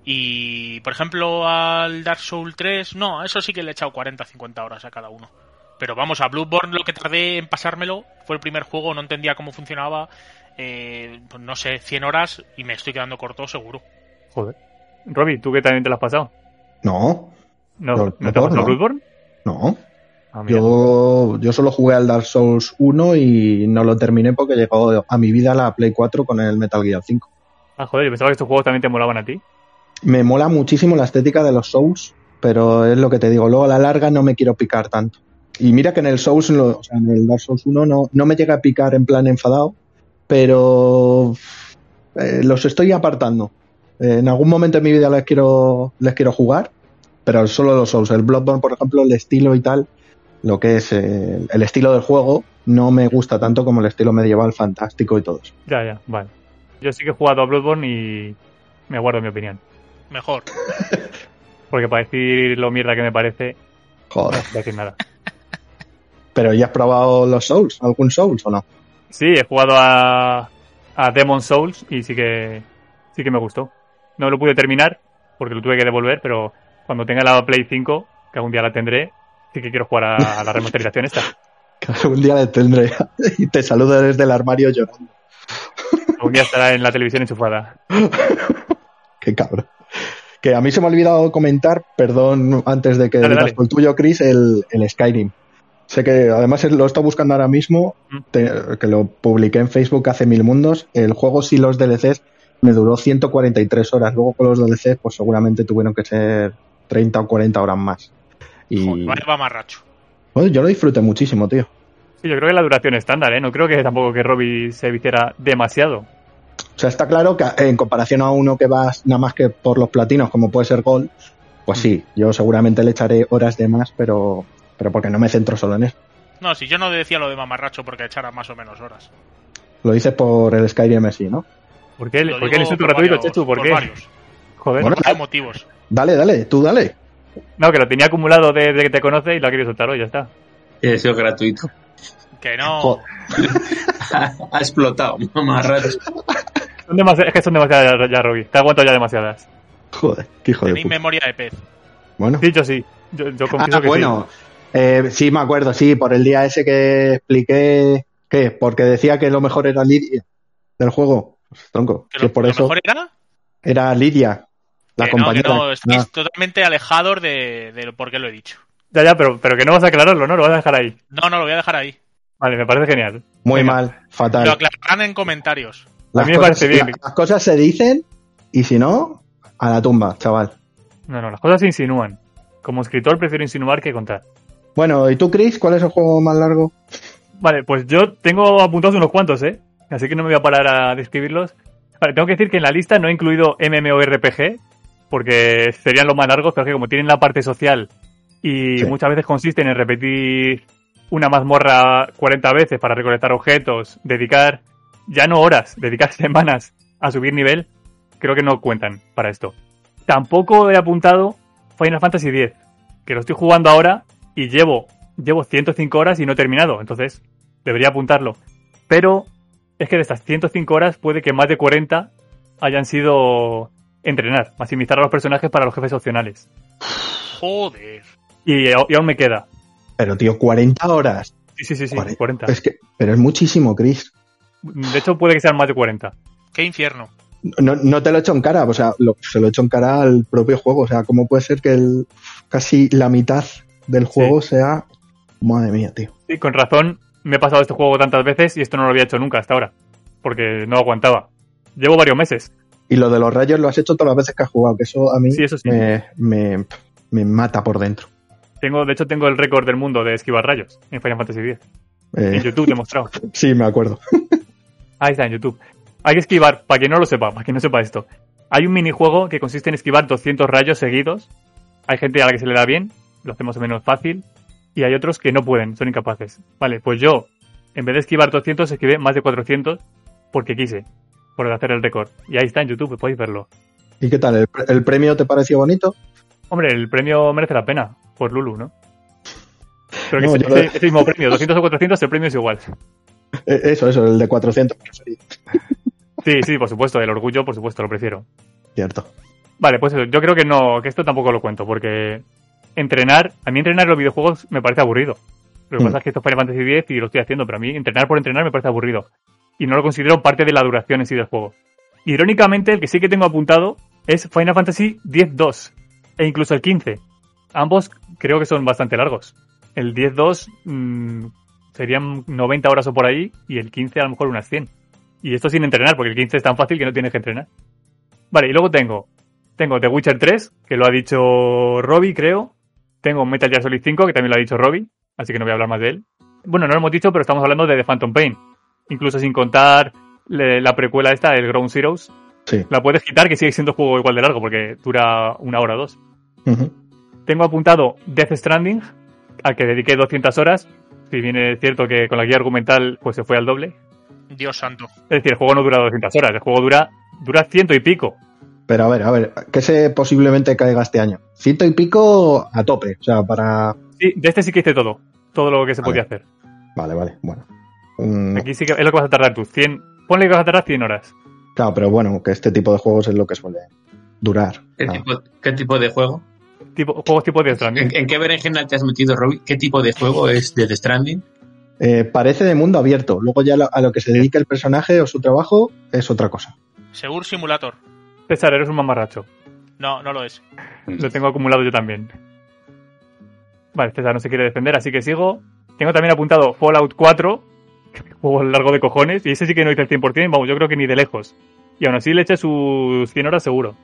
Y, por ejemplo, al Dark Souls 3, no, a eso sí que le he echado 40, 50 horas a cada uno. Pero vamos, a Bloodborne lo que tardé en pasármelo fue el primer juego, no entendía cómo funcionaba, eh, pues no sé, 100 horas y me estoy quedando corto, seguro. Joder. Robbie, ¿tú qué también te lo has pasado? No, ¿No, No, ¿no te has pasado no. Bloodborne? no. Ah. Yo, yo solo jugué al Dark Souls 1 y no lo terminé porque llegó a mi vida la Play 4 con el Metal Gear 5. Ah, joder, yo pensaba que estos juegos también te molaban a ti. Me mola muchísimo la estética de los Souls pero es lo que te digo. Luego a la larga no me quiero picar tanto. Y mira que en el Souls, lo- o sea, en el Dark Souls 1 no, no me llega a picar en plan enfadado, pero eh, los estoy apartando. Eh, en algún momento de mi vida les quiero, les quiero jugar, pero solo los Souls. El Bloodborne, por ejemplo, el estilo y tal, lo que es eh, el estilo del juego, no me gusta tanto como el estilo medieval fantástico y todo eso. Ya, ya, vale. Yo sí que he jugado a Bloodborne y me guardo mi opinión. Mejor. Porque para decir lo mierda que me parece, no Joder. voy a decir nada. Pero ¿ya has probado los Souls? ¿Algún Souls o no? Sí, he jugado a, a Demon Souls y sí que sí que me gustó. No lo pude terminar porque lo tuve que devolver, pero cuando tenga la Play 5, que algún día la tendré, sí que quiero jugar a, la remasterización esta. Que algún día le tendré y te saludo desde el armario llorando. Algún día estará en la televisión enchufada. Qué cabrón. Que a mí se me ha olvidado comentar, perdón, antes de que Dale, digas dale. el tuyo, Chris, el, el Skyrim. Sé que además lo he estado buscando ahora mismo, te- que lo publiqué en Facebook hace mil mundos. El juego sin los DLCs me duró 143 horas. Luego con los DLCs, pues seguramente tuvieron que ser 30 o 40 horas más. Y Joder, vaya mamarracho. bueno, yo lo disfruté muchísimo, tío. Sí, yo creo que la duración estándar, ¿eh? No creo que tampoco que Robbie se viciara demasiado. O sea, está claro que en comparación a uno que vas nada más que por los platinos, como puede ser Gold, pues sí, yo seguramente le echaré horas de más, pero, pero porque no me centro solo en eso. No, si yo no decía lo de mamarracho porque echara más o menos horas. Lo dices por el Skyrim así, ¿no? ¿Por qué, ¿por qué el insulto por gratuito, varios- Chechu? ¿Por, por qué? varios. Joder. Bueno, Por varios motivos. Dale, dale, tú dale. No, que lo tenía acumulado desde que te conoce y lo ha querido soltar hoy, ya está. Ha sido gratuito. Que no. Ha explotado, mamarracho. Son demasi- es que son demasiadas ya, ya. Te aguanto ya demasiadas. Joder, qué hijo de Tenéis puta. memoria de pez. Bueno, Dicho sí, yo, yo confieso Ah, que bueno, eh, sí, me acuerdo, sí, por el día ese que expliqué, ¿qué? Porque decía que lo mejor era Lidia del juego. Pues, tronco, Que si lo, es por lo eso mejor era era Lidia, la que no, que compañera. no, estáis Ah, totalmente alejados de, de por qué lo he dicho. Ya, ya, pero, pero que no vas a aclararlo, ¿no? Lo vas a dejar ahí. No, no, lo voy a dejar ahí. Vale, me parece genial. muy Venga. mal, fatal. Lo aclararán en comentarios. Las A mí me cosas- parece bien. la- las cosas se dicen y si no, a la tumba, chaval. No, no, las cosas se insinúan. Como escritor prefiero insinuar que contar. Bueno, ¿y tú, Chris? ¿Cuál es el juego más largo? Vale, pues yo tengo apuntados unos cuantos, ¿eh? Así que no me voy a parar a describirlos. Vale, tengo que decir que en la lista no he incluido MMORPG, porque serían los más largos, pero que como tienen la parte social y Sí. muchas veces consisten en repetir una mazmorra 40 veces para recolectar objetos, dedicar ya no horas, dedicar semanas a subir nivel, creo que no cuentan para esto. Tampoco he apuntado Final Fantasy X, que lo estoy jugando ahora y llevo, llevo 105 horas y no he terminado, entonces debería apuntarlo. Pero es que de estas 105 horas puede que más de 40 hayan sido entrenar, maximizar a los personajes para los jefes opcionales. Joder. Y, y aún me queda. Pero, tío, 40 horas. Sí, sí, sí, sí, 40. 40. Es que, pero es muchísimo, Chris. De hecho, puede que sean más de 40. Qué infierno. No, no te lo he hecho en cara, o sea, lo- se lo he hecho en cara al propio juego. O sea, ¿cómo puede ser que el, casi la mitad del juego sea. Madre mía, tío. Sí, con razón me he pasado este juego tantas veces y esto no lo había hecho nunca hasta ahora. Porque no aguantaba. Llevo varios meses. Y lo de los rayos lo has hecho todas las veces que has jugado, que eso a mí Sí, eso sí. me, me, me mata por dentro. Tengo, de hecho, tengo el récord del mundo de esquivar rayos en Final Fantasy X. Eh, En YouTube te he mostrado. sí, me acuerdo. Ahí está, en YouTube. Hay que esquivar, para quien no lo sepa, para quien no sepa esto. Hay un minijuego que consiste en esquivar 200 rayos seguidos. Hay gente a la que se le da bien, lo hace más o menos fácil. Y hay otros que no pueden, son incapaces. Vale, pues yo, en vez de esquivar 200, esquivé más de 400 porque quise, por hacer el récord. Y ahí está en YouTube, podéis verlo. ¿Y qué tal? ¿El, pre- el premio te pareció bonito? Hombre, el premio merece la pena, por Lulu, ¿no? Pero que No, ese- ese mismo premio, 200 o 400, el premio es igual. Eh, Eso, eso, el de 400 preferido. Sí, sí, por supuesto, el orgullo, por supuesto, lo prefiero. Cierto. Vale, pues eso, yo creo que no, que esto tampoco lo cuento, porque entrenar, a mí entrenar en los videojuegos me parece aburrido. Lo que Mm. pasa es que esto es Final Fantasy X y lo estoy haciendo, pero a mí entrenar por entrenar me parece aburrido. Y no lo considero parte de la duración en sí del juego. Irónicamente, el que sí que tengo apuntado es Final Fantasy X-2 e incluso el 15. Ambos creo que son bastante largos. El 10-2 mm, serían 90 horas o por ahí y el 15 a lo mejor unas 100. Y esto sin entrenar, porque el 15 es tan fácil que no tienes que entrenar. Vale, y luego tengo Tengo The Witcher 3, que lo ha dicho Robbie, creo. Tengo Metal Gear Solid 5, que también lo ha dicho Robbie, así que no voy a hablar más de él. Bueno, no lo hemos dicho, pero estamos hablando de The Phantom Pain. Incluso sin contar le- la precuela esta, el Ground Zeroes. Sí. La puedes quitar, que sigue siendo juego igual de largo, porque dura una hora o dos. Tengo apuntado Death Stranding, al que dediqué 200 horas. Si bien es cierto que con la guía argumental pues se fue al doble. Dios santo. Es decir, el juego no dura 200 horas, el juego dura, dura ciento y pico. Pero a ver, a ver, que se posiblemente caiga este año. Ciento y pico a tope. O sea, para. Sí, de este sí que hice todo. Todo lo que se Vale. podía hacer. Vale, vale, bueno. Aquí sí que es lo que vas a tardar tú. 100, ponle que vas a tardar 100 horas. Claro, pero bueno, que este tipo de juegos es lo que suele durar. ¿Qué, tipo, qué tipo de juego? Tipo, juegos tipo Death Stranding. ¿En, en qué berenjena te has metido, Robbie? ¿Qué tipo de juego es de The Stranding? Eh, parece de mundo abierto. Luego ya lo- a lo que se dedica el personaje o su trabajo es otra cosa. Segur Simulator. César, eres un mamarracho. No, no lo es. Lo tengo acumulado yo también. Vale, César no se quiere defender, así que sigo. Tengo también apuntado Fallout 4, juego largo de cojones, y ese sí que no hice el 100%, vamos, yo creo que ni de lejos. Y aún así le eché sus 100 horas seguro.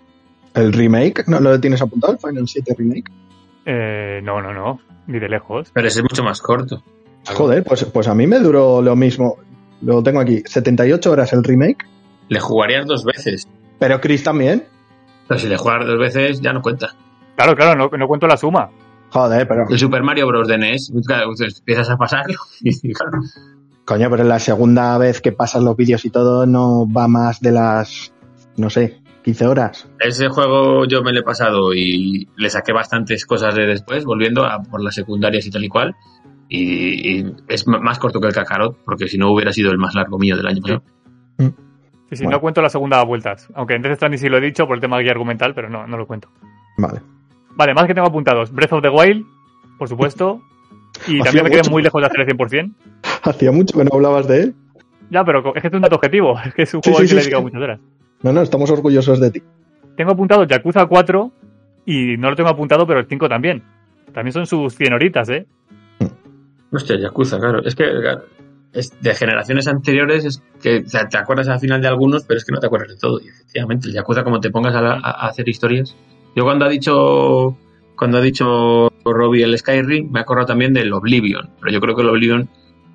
¿El remake? ¿No lo tienes apuntado? ¿El Final 7 Remake? Eh, no, no, no, ni de lejos. Pero ese es mucho más corto. Joder, pues, pues a mí me duró lo mismo. Lo tengo aquí. 78 horas el remake. Le jugarías dos veces. Pero Chris también. Pero si le juegas dos veces, ya no cuenta. Claro, claro, no, no cuento la suma. Joder, pero. El Super Mario Bros. de NES, claro, entonces empiezas a pasarlo y claro, Coño, pero la segunda vez que pasas los vídeos y todo no va más de las. No sé, 15 horas. Ese juego yo me lo he pasado y le saqué bastantes cosas de después, volviendo a por las secundarias y tal y cual. Y, y es más corto que el Kakarot, porque si no hubiera sido el más largo mío del año pasado. Sí, sí, Bueno. no cuento la segunda vueltas. Aunque en Death Stranding sí lo he dicho por el tema guía argumental, pero no, no lo cuento. Vale. Vale, más que tengo apuntados. Breath of the Wild, por supuesto. Y Hacía también me quedé mucho. muy lejos de hacer el 100%. Hacía mucho que no hablabas de él. Ya, pero es que es un dato objetivo. Es que es un Sí, juego sí, al que sí, le he sí. dedicado muchas horas. No, no, estamos orgullosos de ti. Tengo apuntado Yakuza 4 y no lo tengo apuntado, pero el 5 también. También son sus 100 horitas, ¿eh? Hostia, Yakuza, claro. Es que es de generaciones anteriores es que o sea, te acuerdas al final de algunos, pero es que no te acuerdas de todo. Y efectivamente, el Yakuza, como te pongas a, la- a- hacer historias. Yo cuando ha dicho cuando ha dicho Robbie el Skyrim, me acuerdo también del Oblivion. Pero yo creo que el Oblivion,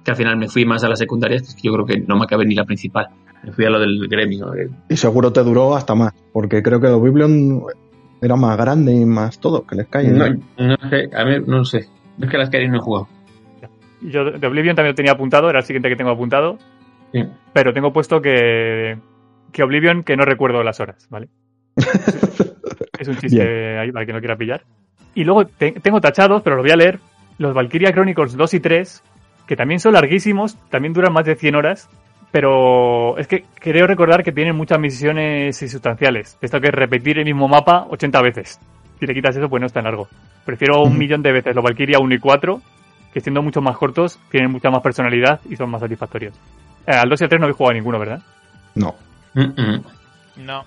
que al final me fui más a las secundarias, que yo creo que no me acabé ni la principal. Me fui a lo del gremio. eh. Y seguro te duró hasta más. Porque creo que el Biblion era más grande y más todo que les cae. No, no sé, a mí no sé. Es que las Skyrim no he jugado. Yo de Oblivion también lo tenía apuntado, era el siguiente que tengo apuntado. Sí. Pero tengo puesto que, que Oblivion, que no recuerdo las horas, ¿vale? es un chiste ahí para que no quiera pillar. Y luego te- tengo tachados, pero lo voy a leer, los Valkyria Chronicles 2 y 3, que también son larguísimos, también duran más de 100 horas, pero es que creo recordar que tienen muchas misiones insustanciales. Esto que es repetir el mismo mapa 80 veces. Si le quitas eso, pues no es tan largo. Prefiero un millón de veces los Valkyria 1 y 4, que siendo mucho más cortos, tienen mucha más personalidad y son más satisfactorios. Eh, al 2 y al 3 no habéis jugado a ninguno, ¿verdad? No. Mm, mm. No.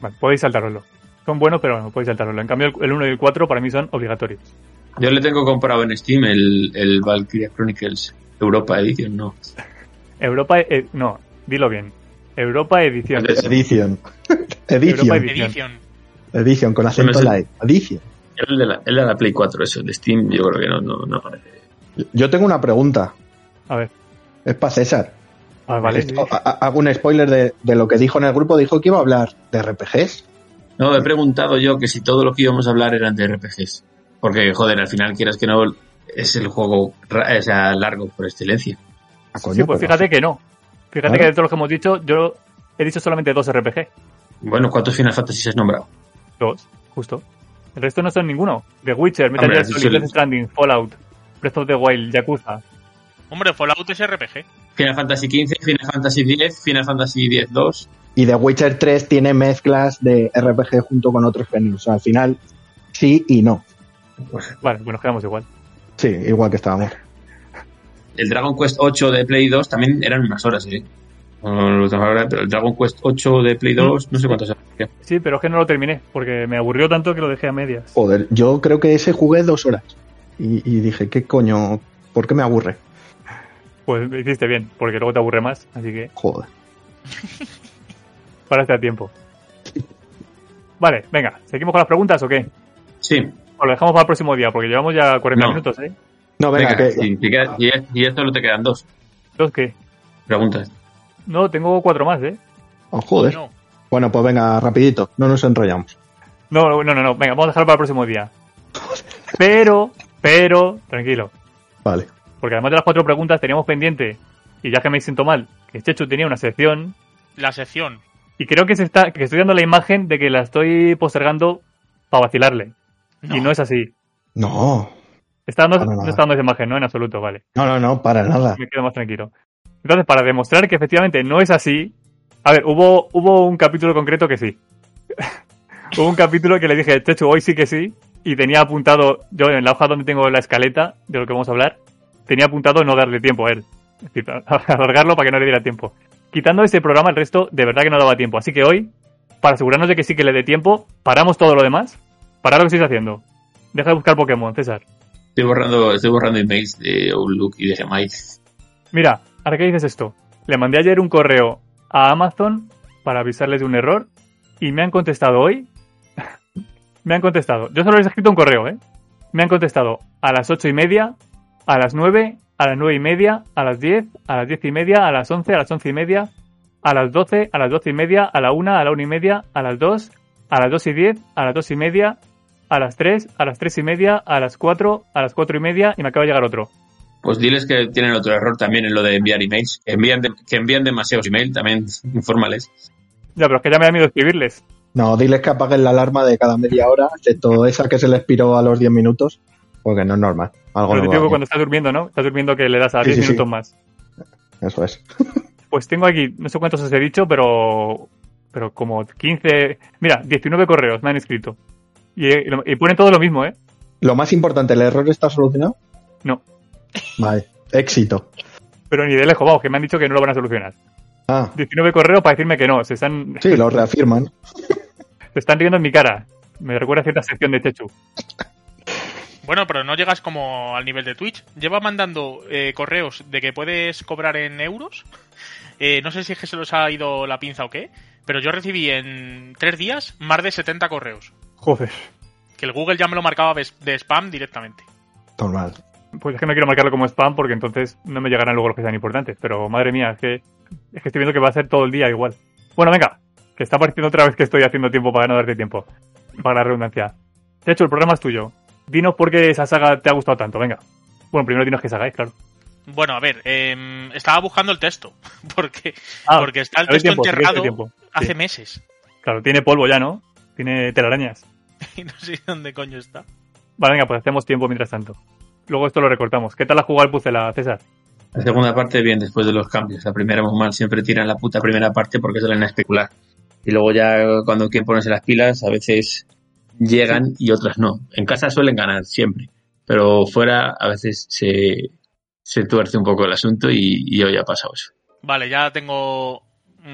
Vale, podéis saltaroslo. Son buenos, pero no podéis saltaroslo. En cambio, el- el 1 y el 4 para mí son obligatorios. Yo le tengo comprado en Steam el, el Valkyria Chronicles Europa Edition, no. Europa, eh, no, dilo bien. Europa Edition. Europa Edition. Edition. Edition. Edition, con acento Bueno, light. Edition. El de, la, el de la Play 4, eso, de Steam, yo creo que no, no, no aparece. Yo tengo una pregunta. A ver. Es para César. Ah, vale. Esto- ha- ha- hago un spoiler de, de lo que dijo en el grupo. Dijo que iba a hablar de RPGs. No, he preguntado yo que si todo lo que íbamos a hablar eran de RPGs. Porque, joder, al final quieras que no, es el juego ra- o sea, largo por excelencia. Ah, coño, sí, pues pero- fíjate que no. Fíjate Claro. que de todos los que hemos dicho, yo he dicho solamente dos RPG. Bueno, ¿cuántos Final Fantasy has nombrado? Dos, justo. El resto no son ninguno. The Witcher, Metal Gear Solid, Stranding, Fallout, Breath of the Wild, Yakuza. Hombre, Fallout es RPG. Final Fantasy XV, Final Fantasy X, Final Fantasy X-2. Y The Witcher 3 tiene mezclas de RPG junto con otros géneros. O sea, al final, sí y no. Vale, pues nos quedamos igual. Sí, igual que estábamos. El Dragon Quest 8 de Play 2 también eran unas horas, ¿eh? No lo tengo ahora, pero el Dragon Quest 8 de Play 2, no sé cuántas. Sí, pero es que no lo terminé, porque me aburrió tanto que lo dejé a medias. Joder, yo creo que ese jugué dos horas. Y, y dije, ¿qué coño? ¿Por qué me aburre? Pues lo hiciste bien, porque luego te aburre más, así que Joder. paraste a tiempo. Vale, venga, ¿seguimos con las preguntas o qué? Sí. O lo dejamos para el próximo día, porque llevamos ya 40 No. minutos, ¿eh? No, venga, Venga, que. sí, te queda- y, y esto solo te quedan dos ¿Dos qué? preguntas. No, tengo cuatro más, ¿eh? Oh, joder. No. Bueno, pues venga, rapidito, no nos enrollamos. No, no, no, no, venga, vamos a dejarlo para el próximo día. Pero, pero, tranquilo. Vale. Porque además de las cuatro preguntas teníamos pendiente, y ya que me siento mal, que Chechu tenía una sección, La sección. y creo que se está, que estoy dando la imagen de que la estoy postergando para vacilarle. Y no es así. No, Está dando, no está dando esa imagen, ¿no? En absoluto, vale. no, no, no, para nada. Me quedo más tranquilo. Entonces, para demostrar que efectivamente no es así, a ver, hubo, hubo un capítulo concreto que sí. hubo un capítulo que le dije, Chechu, hoy sí que sí, y tenía apuntado, yo en la hoja donde tengo la escaleta de lo que vamos a hablar, tenía apuntado no darle tiempo a él. Es decir, alargarlo para que no le diera tiempo. Quitando ese programa, el resto de verdad que no daba tiempo. Así que hoy, para asegurarnos de que sí que le dé tiempo, paramos todo lo demás. Parad lo que estáis haciendo. Deja de buscar Pokémon, César. Estoy borrando, estoy borrando emails de Outlook y de Gmail. Mira, ahora que dices esto, le mandé ayer un correo a Amazon para avisarles de un error y me han contestado hoy. Me han contestado. Yo solo les he escrito un correo, ¿eh? Me han contestado a las ocho y media, a las nueve, a las nueve y media, a las diez, a las diez y media, a las once, a las once y media, a las doce, a las doce y media, a la una, a la una y media, a las dos, a las dos y diez, a las dos y media, a las tres, a las tres y media, a las cuatro, a las cuatro y media y me acaba de llegar otro. Pues diles que tienen otro error también en lo de enviar emails. Que envían, de- que envían demasiados emails, también informales. Ya, pero es que ya me da miedo escribirles. No, diles que apaguen la alarma de cada media hora, excepto esa que se le expiró a los 10 minutos, porque no es normal. Algo Pero no te digo va que bien. cuando estás durmiendo, ¿no? Estás durmiendo que le das a Sí, 10 sí, sí. minutos más. Eso es. Pues tengo aquí, no sé cuántos os he dicho, pero pero como 15... Mira, 19 correos me han escrito. Y, y ponen todo lo mismo, ¿eh? Lo más importante, ¿el error está solucionado? No. Vale, éxito. Pero ni de lejos, vamos, que me han dicho que no lo van a solucionar. Ah, 19 correos para decirme que no. Se están, sí, lo reafirman. se están riendo en mi cara. Me recuerda a cierta sección de Chechu. Bueno, pero no llegas como al nivel de Twitch. Lleva mandando eh, correos de que puedes cobrar en euros. Eh, no sé si es que se los ha ido la pinza o qué, pero yo recibí en tres días más de 70 correos. Joder. Que el Google ya me lo marcaba de de spam directamente. Normal. Pues es que no quiero marcarlo como spam porque entonces no me llegarán luego los que sean importantes. Pero madre mía, es que, es que estoy viendo que va a ser todo el día igual. Bueno, venga, que está pareciendo otra vez que estoy haciendo tiempo para no darte tiempo. Para la redundancia. De hecho, el programa es tuyo. Dinos por qué esa saga te ha gustado tanto, venga. Bueno, primero dinos qué saga es, claro. Bueno, a ver, em, estaba buscando el texto, porque, Ah, porque está el texto tiempo, que enterrado tiempo. hace Sí. meses. Claro, tiene polvo ya, ¿no? Tiene telarañas. Y no sé dónde coño está. Vale, venga, pues hacemos tiempo mientras tanto. Luego esto lo recortamos. ¿Qué tal ha jugado el Pucela, César? La segunda parte, bien, después de los cambios. La primera, muy mal. Siempre tiran la puta primera parte porque suelen especular. Y luego ya, cuando quieren ponerse las pilas, a veces llegan y otras no. En casa suelen ganar siempre. Pero fuera, a veces se, se tuerce un poco el asunto y, y hoy ha pasado eso. Vale, ya tengo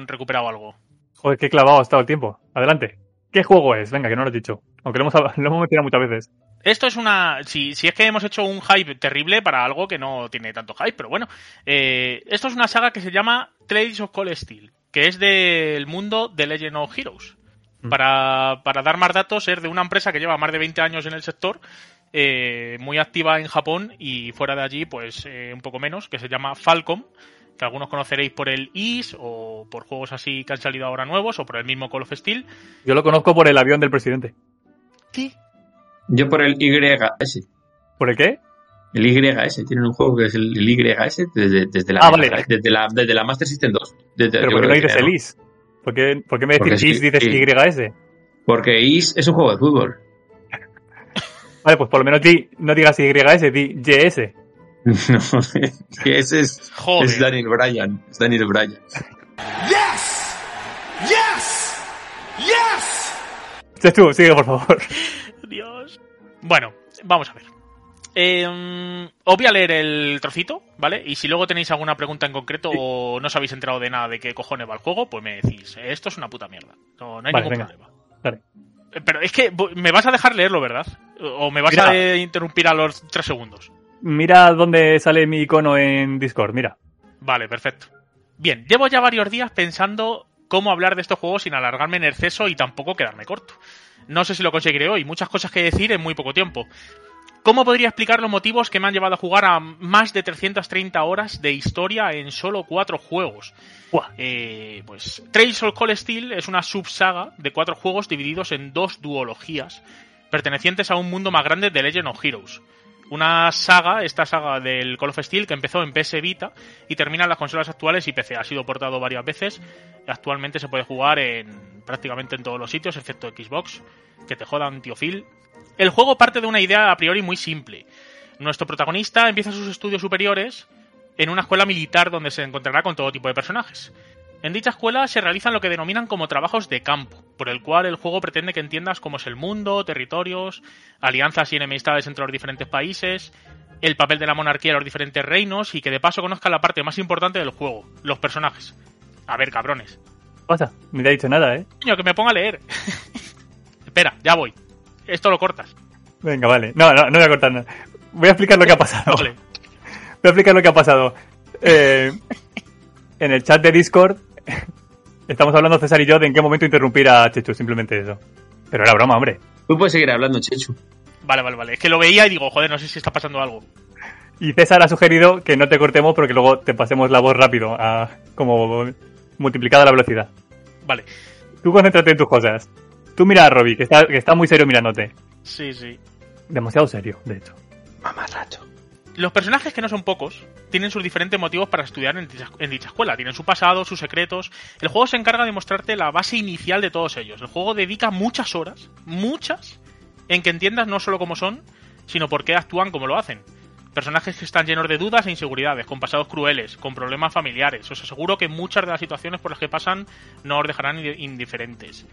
recuperado algo. Joder, qué clavado ha estado el tiempo. Adelante. ¿Qué juego es? Venga, que no lo has dicho. Aunque lo hemos, lo hemos mencionado muchas veces. Esto es una. Si, si es que hemos hecho un hype terrible para algo que no tiene tanto hype, pero bueno. Eh, esto es una saga que se llama Trades of Cold Steel, que es del mundo de Legend of Heroes. Mm. Para, para dar más datos, es de una empresa que lleva más de 20 años en el sector, eh, muy activa en Japón y fuera de allí, pues eh, un poco menos, que se llama Falcom, que algunos conoceréis por el IS o por juegos así que han salido ahora nuevos o por el mismo Call of Steel. Yo lo conozco por el avión del presidente. ¿Qué? Yo por el YS. ¿Por el qué? El YS. Tienen un juego que es el, el YS desde, desde, la, Ah, vale. desde, la, desde la Master System 2. Desde- ¿Pero por qué no dices el. IS? ¿Por qué, por qué me Porque decís IS dices. YS? Porque IS es un juego de fútbol. Vale, pues por lo menos di, no digas YS, di YS. No, que ese es, Joder. es Daniel Bryan. Es Daniel Bryan. Yes! Yes! Yes! Chechu, sigue, por favor. Dios. Bueno, vamos a ver. Eh, os voy a leer el trocito, ¿vale? Y si luego tenéis alguna pregunta en concreto o no os habéis enterado de nada de qué cojones va el juego, pues me decís, esto es una puta mierda. No, no hay Vale, ningún venga. problema. Vale. Eh, Pero es que me vas a dejar leerlo, ¿verdad? O me vas Mira. a eh, interrumpir a los tres segundos. Mira dónde sale mi icono en Discord, mira. Vale, perfecto. Bien, llevo ya varios días pensando cómo hablar de estos juegos sin alargarme en exceso y tampoco quedarme corto. No sé si lo conseguiré hoy, muchas cosas que decir en muy poco tiempo. ¿Cómo podría explicar los motivos que me han llevado a jugar a más de 330 horas de historia en solo cuatro juegos? Eh, pues Trails of Cold Steel es una subsaga de cuatro juegos divididos en dos duologías pertenecientes a un mundo más grande de Legend of Heroes. Una saga, esta saga del Call of Steel, que empezó en PS Vita y termina en las consolas actuales y PC. Ha sido portado varias veces. Actualmente se puede jugar en prácticamente en todos los sitios, excepto Xbox. Que te jodan, tío Phil. El juego parte de una idea a priori muy simple. Nuestro protagonista empieza sus estudios superiores en una escuela militar donde se encontrará con todo tipo de personajes. En dicha escuela se realizan lo que denominan como trabajos de campo, por el cual el juego pretende que entiendas cómo es el mundo, territorios, alianzas y enemistades entre los diferentes países, el papel de la monarquía en los diferentes reinos y que de paso conozcas la parte más importante del juego, los personajes. A ver, cabrones. ¿Qué pasa? Ni te ha dicho nada, ¿eh? Coño, que me ponga a leer. Espera, ya voy. Esto lo cortas. Venga, vale. No, no, no voy a cortar nada. Voy a explicar lo que ha pasado. Vale. Voy a explicar lo que ha pasado. Eh, en el chat de Discord estamos hablando César y yo de en qué momento interrumpir a Chechu, simplemente eso. Pero era broma, hombre. Tú puedes seguir hablando, Chechu. Vale, vale, vale. Es que lo veía y digo, joder, no sé si está pasando algo. Y César ha sugerido que no te cortemos porque luego te pasemos la voz rápido, a, como multiplicada la velocidad. Vale. Tú concéntrate en tus cosas. Tú mira a Robbie, que está, que está muy serio mirándote. Sí, sí. Demasiado serio, de hecho. Mamarracho. Los personajes, que no son pocos, tienen sus diferentes motivos para estudiar en dicha, en dicha escuela. Tienen su pasado, sus secretos. El juego se encarga de mostrarte la base inicial de todos ellos. El juego dedica muchas horas, muchas, en que entiendas no solo cómo son, sino por qué actúan como lo hacen. Personajes que están llenos de dudas e inseguridades, con pasados crueles, con problemas familiares. Os aseguro que muchas de las situaciones por las que pasan no os dejarán indi- indiferentes.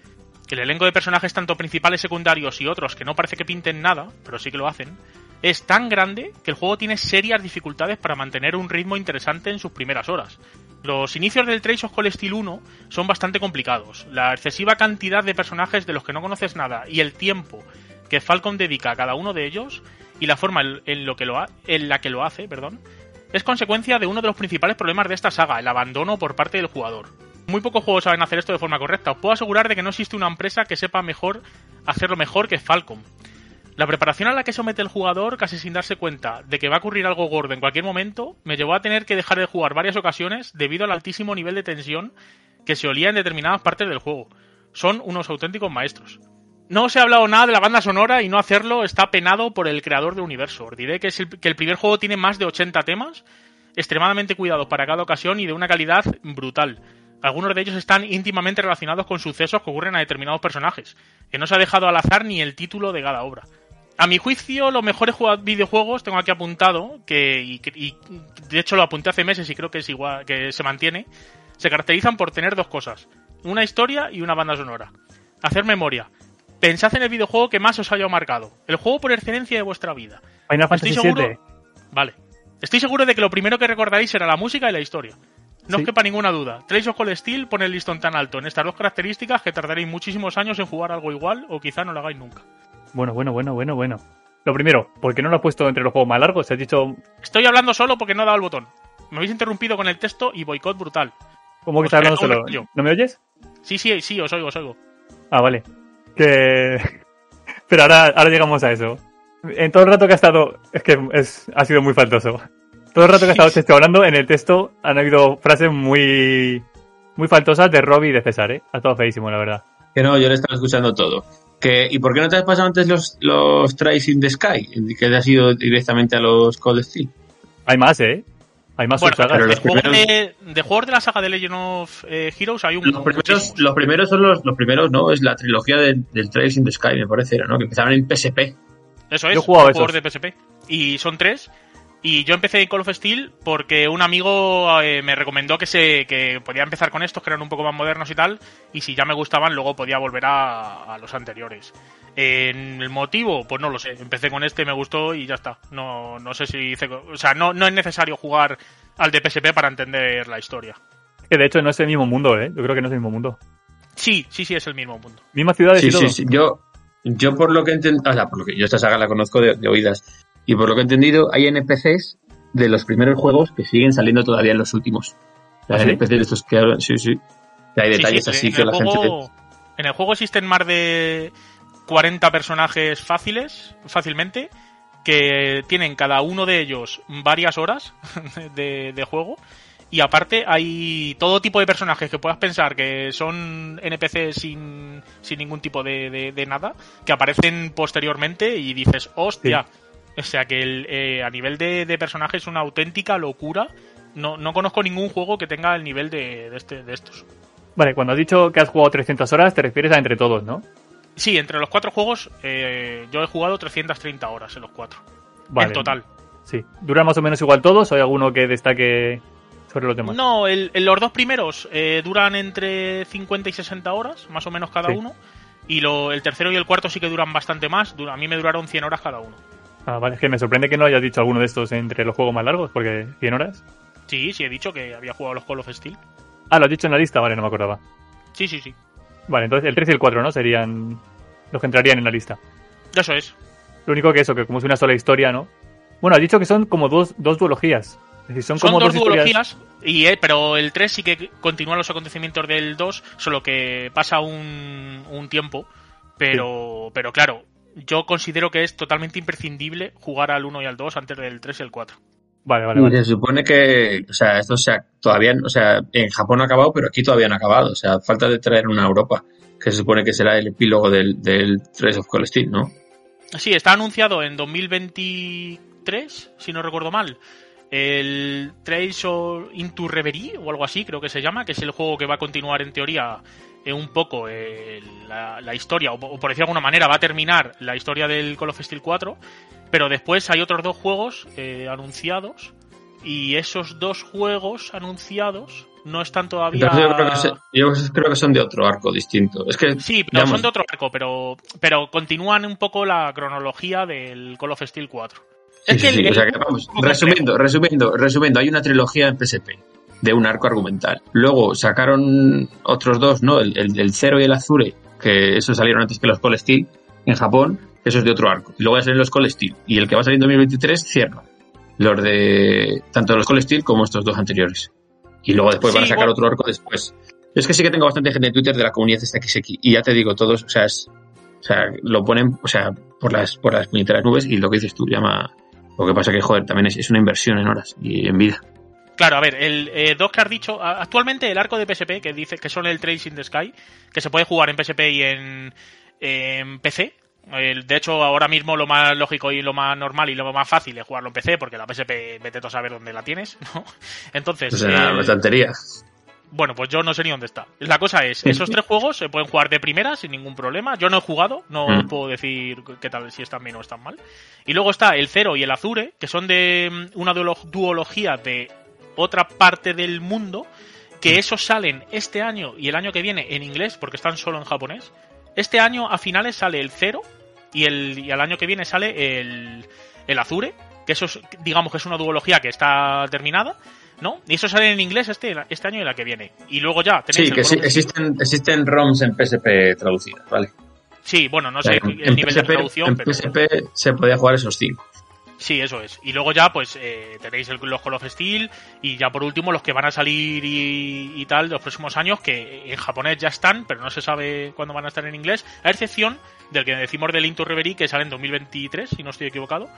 El elenco de personajes tanto principales, secundarios y otros que no parece que pinten nada, pero sí que lo hacen, es tan grande que el juego tiene serias dificultades para mantener un ritmo interesante en sus primeras horas. Los inicios del Trace of Cold Steel 1 son bastante complicados. La excesiva cantidad de personajes de los que no conoces nada y el tiempo que Falcon dedica a cada uno de ellos y la forma en, lo que lo en la que lo hace, perdón, es consecuencia de uno de los principales problemas de esta saga, el abandono por parte del jugador. Muy pocos juegos saben hacer esto de forma correcta. Os puedo asegurar de que no existe una empresa que sepa mejor hacerlo mejor que Falcom. La preparación a la que somete el jugador, casi sin darse cuenta de que va a ocurrir algo gordo en cualquier momento, me llevó a tener que dejar de jugar varias ocasiones debido al altísimo nivel de tensión que se olía en determinadas partes del juego. Son unos auténticos maestros. No os he hablado nada de la banda sonora y no hacerlo está penado por el creador del universo. Diré que, es el, que el primer juego tiene más de 80 temas, extremadamente cuidados para cada ocasión y de una calidad brutal. Algunos de ellos están íntimamente relacionados con sucesos que ocurren a determinados personajes, que no se ha dejado al azar ni el título de cada obra. A mi juicio, los mejores videojuegos, tengo aquí apuntado, que y, y de hecho lo apunté hace meses y creo que es igual, que se mantiene, se caracterizan por tener dos cosas, una historia y una banda sonora. Hacer memoria. Pensad en el videojuego que más os haya marcado, el juego por excelencia de vuestra vida. Final Fantasy Estoy seguro. VII. Vale. Estoy seguro de que lo primero que recordaréis será la música y la historia. No Sí. os quepa ninguna duda. Trace of Cold Steel pone el listón tan alto en estas dos características que tardaréis muchísimos años en jugar algo igual o quizá no lo hagáis nunca. Bueno, bueno, bueno, bueno, bueno. Lo primero, ¿por qué no lo has puesto entre los juegos más largos? Se has dicho, Estoy hablando solo porque no he dado el botón. Me habéis interrumpido con el texto y boicot brutal. ¿cómo que estás hablando solo? ¿No me oyes? Sí, sí, sí, os oigo, os oigo. Ah, vale. Que... Pero ahora, ahora llegamos a eso. En todo el rato que ha estado... Es que es, ha sido muy faltoso. Todo el rato que ha estado hablando, en el texto han habido frases muy... Muy faltosas de Robbie y de César, ¿eh? Ha estado feísimo, la verdad. Que no, yo le estaba escuchando todo. Que, ¿Y por qué no te has pasado antes los, los Tries in the Sky? Que te has ido directamente a los Cold Steel. Hay más, ¿eh? Hay más Bueno, pero de, juegos primeros- de, de juegos de la saga de Legend of eh, Heroes hay un Los primeros, los primeros son los, los primeros, ¿no? Es la trilogía del, del Tries in the Sky, me parece, era, ¿no? Que empezaban en PSP. Eso es, Yo he jugado esos. de PSP. Y son tres. Y yo empecé en Call of Steel porque un amigo eh, me recomendó que se que podía empezar con estos, que eran un poco más modernos y tal. Y si ya me gustaban, luego podía volver a, a los anteriores. En el motivo, pues no lo sé. Empecé con este, me gustó y ya está. No, no sé si hice. O sea, no, no es necesario jugar al de PSP para entender la historia. Que de hecho no es el mismo mundo, ¿eh? Yo creo que no es el mismo mundo. Sí, sí, sí, es el mismo mundo. Mismas ciudades Sí, y todo. sí, sí. Yo, yo por lo que he entendido, o sea, por lo que yo esta saga la conozco de, de oídas. Y por lo que he entendido, hay NPCs de los primeros juegos que siguen saliendo todavía en los últimos. Las ¿Ah, sí? NPCs de estos que hablan, sí, sí. hay Sí, detalles sí, así en que la juego, gente... En el juego existen más de 40 personajes fáciles, fácilmente, que tienen cada uno de ellos varias horas de, de juego. Y aparte hay todo tipo de personajes que puedas pensar que son NPC sin, sin ningún tipo de, de- de nada, que aparecen posteriormente y dices, hostia. O sea que el, eh, a nivel de, de personajes es una auténtica locura. No, no conozco ningún juego que tenga el nivel de, de este, de estos. Vale, cuando has dicho que has jugado 300 horas, te refieres a entre todos, ¿no? Sí, entre los cuatro juegos eh, yo he jugado 330 horas en los cuatro. Vale. En total. Sí. ¿Duran más o menos igual todos o hay alguno que destaque sobre los demás? No, el- los dos primeros eh, duran entre 50 y 60 horas, más o menos cada Sí. uno. Y lo- el tercero y el cuarto sí que duran bastante más. dura- a mí me duraron 100 horas cada uno. Ah, vale, es que me sorprende que no hayas dicho alguno de estos entre los juegos más largos, porque 100 horas. Sí, sí, he dicho que había jugado los Call of Steel. Ah, lo has dicho en la lista, vale, no me acordaba. Sí, sí, sí. Vale, entonces el 3 y el 4, ¿no? Serían los que entrarían en la lista. Eso es. Lo único que eso, que como es una sola historia, ¿no? Bueno, has dicho que son como dos, dos duologías. Es decir, son, Son, como dos historias- duologías, y, eh, pero el 3 sí que continúan los acontecimientos del 2, solo que pasa un, un tiempo. Pero, pero claro, yo considero que es totalmente imprescindible jugar al 1 y al 2 antes del 3 y el 4. Vale, vale, vale. se supone que, o sea, esto se ha- todavía, o sea, en Japón ha acabado, pero aquí todavía no ha acabado. O sea, falta de traer una Europa, que se supone que será el epílogo del, del Trace of Cold Steel, ¿no? Sí, está anunciado en 2023, si no recuerdo mal. El Trails of Into Reverie o algo así, creo que se llama, que es el juego que va a continuar en teoría eh, un poco eh, la, la historia, o, o por decir de alguna manera, va a terminar la historia del Call of Steel 4. Pero después hay otros dos juegos eh, anunciados. Y esos dos juegos anunciados no están todavía. Entonces yo creo, que se- yo creo que son de otro arco distinto. Es que, Sí, pero digamos, son de otro arco, pero, pero continúan un poco la cronología del Call of Steel 4. Sí, es que sí, el- sí. O sea, el- que vamos, resumiendo, resumiendo, resumiendo, hay una trilogía en PSP de un arco argumental. Luego sacaron otros dos, ¿no? El, el, el Zero y el Azure, que esos salieron antes que los Call Steel en Japón, eso es de otro arco. Y luego ya salen los Call Steel. Y el que va a salir en 2023 cierra. Los de tanto los Call Steel como estos dos anteriores. Y luego después Sí, van a sacar bueno. otro arco después. Es que sí que tengo bastante gente en Twitter de la comunidad esta XX. Y ya te digo, todos, o sea, es, o sea, lo ponen, o sea, por las, por las puñeteras nubes y lo que dices tú llama, lo que pasa que, joder, también es, es una inversión en horas y en vida. Claro, a ver, el eh, dos que has dicho, actualmente el arco de PSP, que dice que son el Trace in the Sky, que se puede jugar en PSP y en, en PC. El- de hecho, ahora mismo lo más lógico y lo más normal y lo más fácil es jugarlo en PC, porque la PSP vete tú a saber dónde la tienes, ¿no? Entonces, O sea, el- una tontería. Bueno, pues yo no sé ni dónde está. La cosa es, esos tres juegos se pueden jugar de primera sin ningún problema. Yo no he jugado, no Mm. puedo decir qué tal, si están bien o están mal. Y luego está el Zero y el Azure, que son de mm, una duolo- duología de otra parte del mundo, que esos salen este año y el año que viene en inglés, porque están solo en japonés. Este año a finales sale el Zero y, el, y al año que viene sale el, el Azure, que eso es, digamos que es una duología que está terminada. ¿No? Y eso sale en inglés este, este año y la que viene. Y luego ya tenéis Sí, que sí, existen, existen ROMs en PSP traducidas, ¿vale? Sí, bueno, no O sea, sé el nivel de PSP, traducción, en pero PSP se podía jugar esos cinco. Sí, eso es. Y luego ya, pues, eh, tenéis el, los Call of Steel y ya por último los que van a salir y, y tal los próximos años, que en japonés ya están, pero no se sabe cuándo van a estar en inglés, a excepción del que decimos del Into Reverie, que sale en 2023, si no estoy equivocado,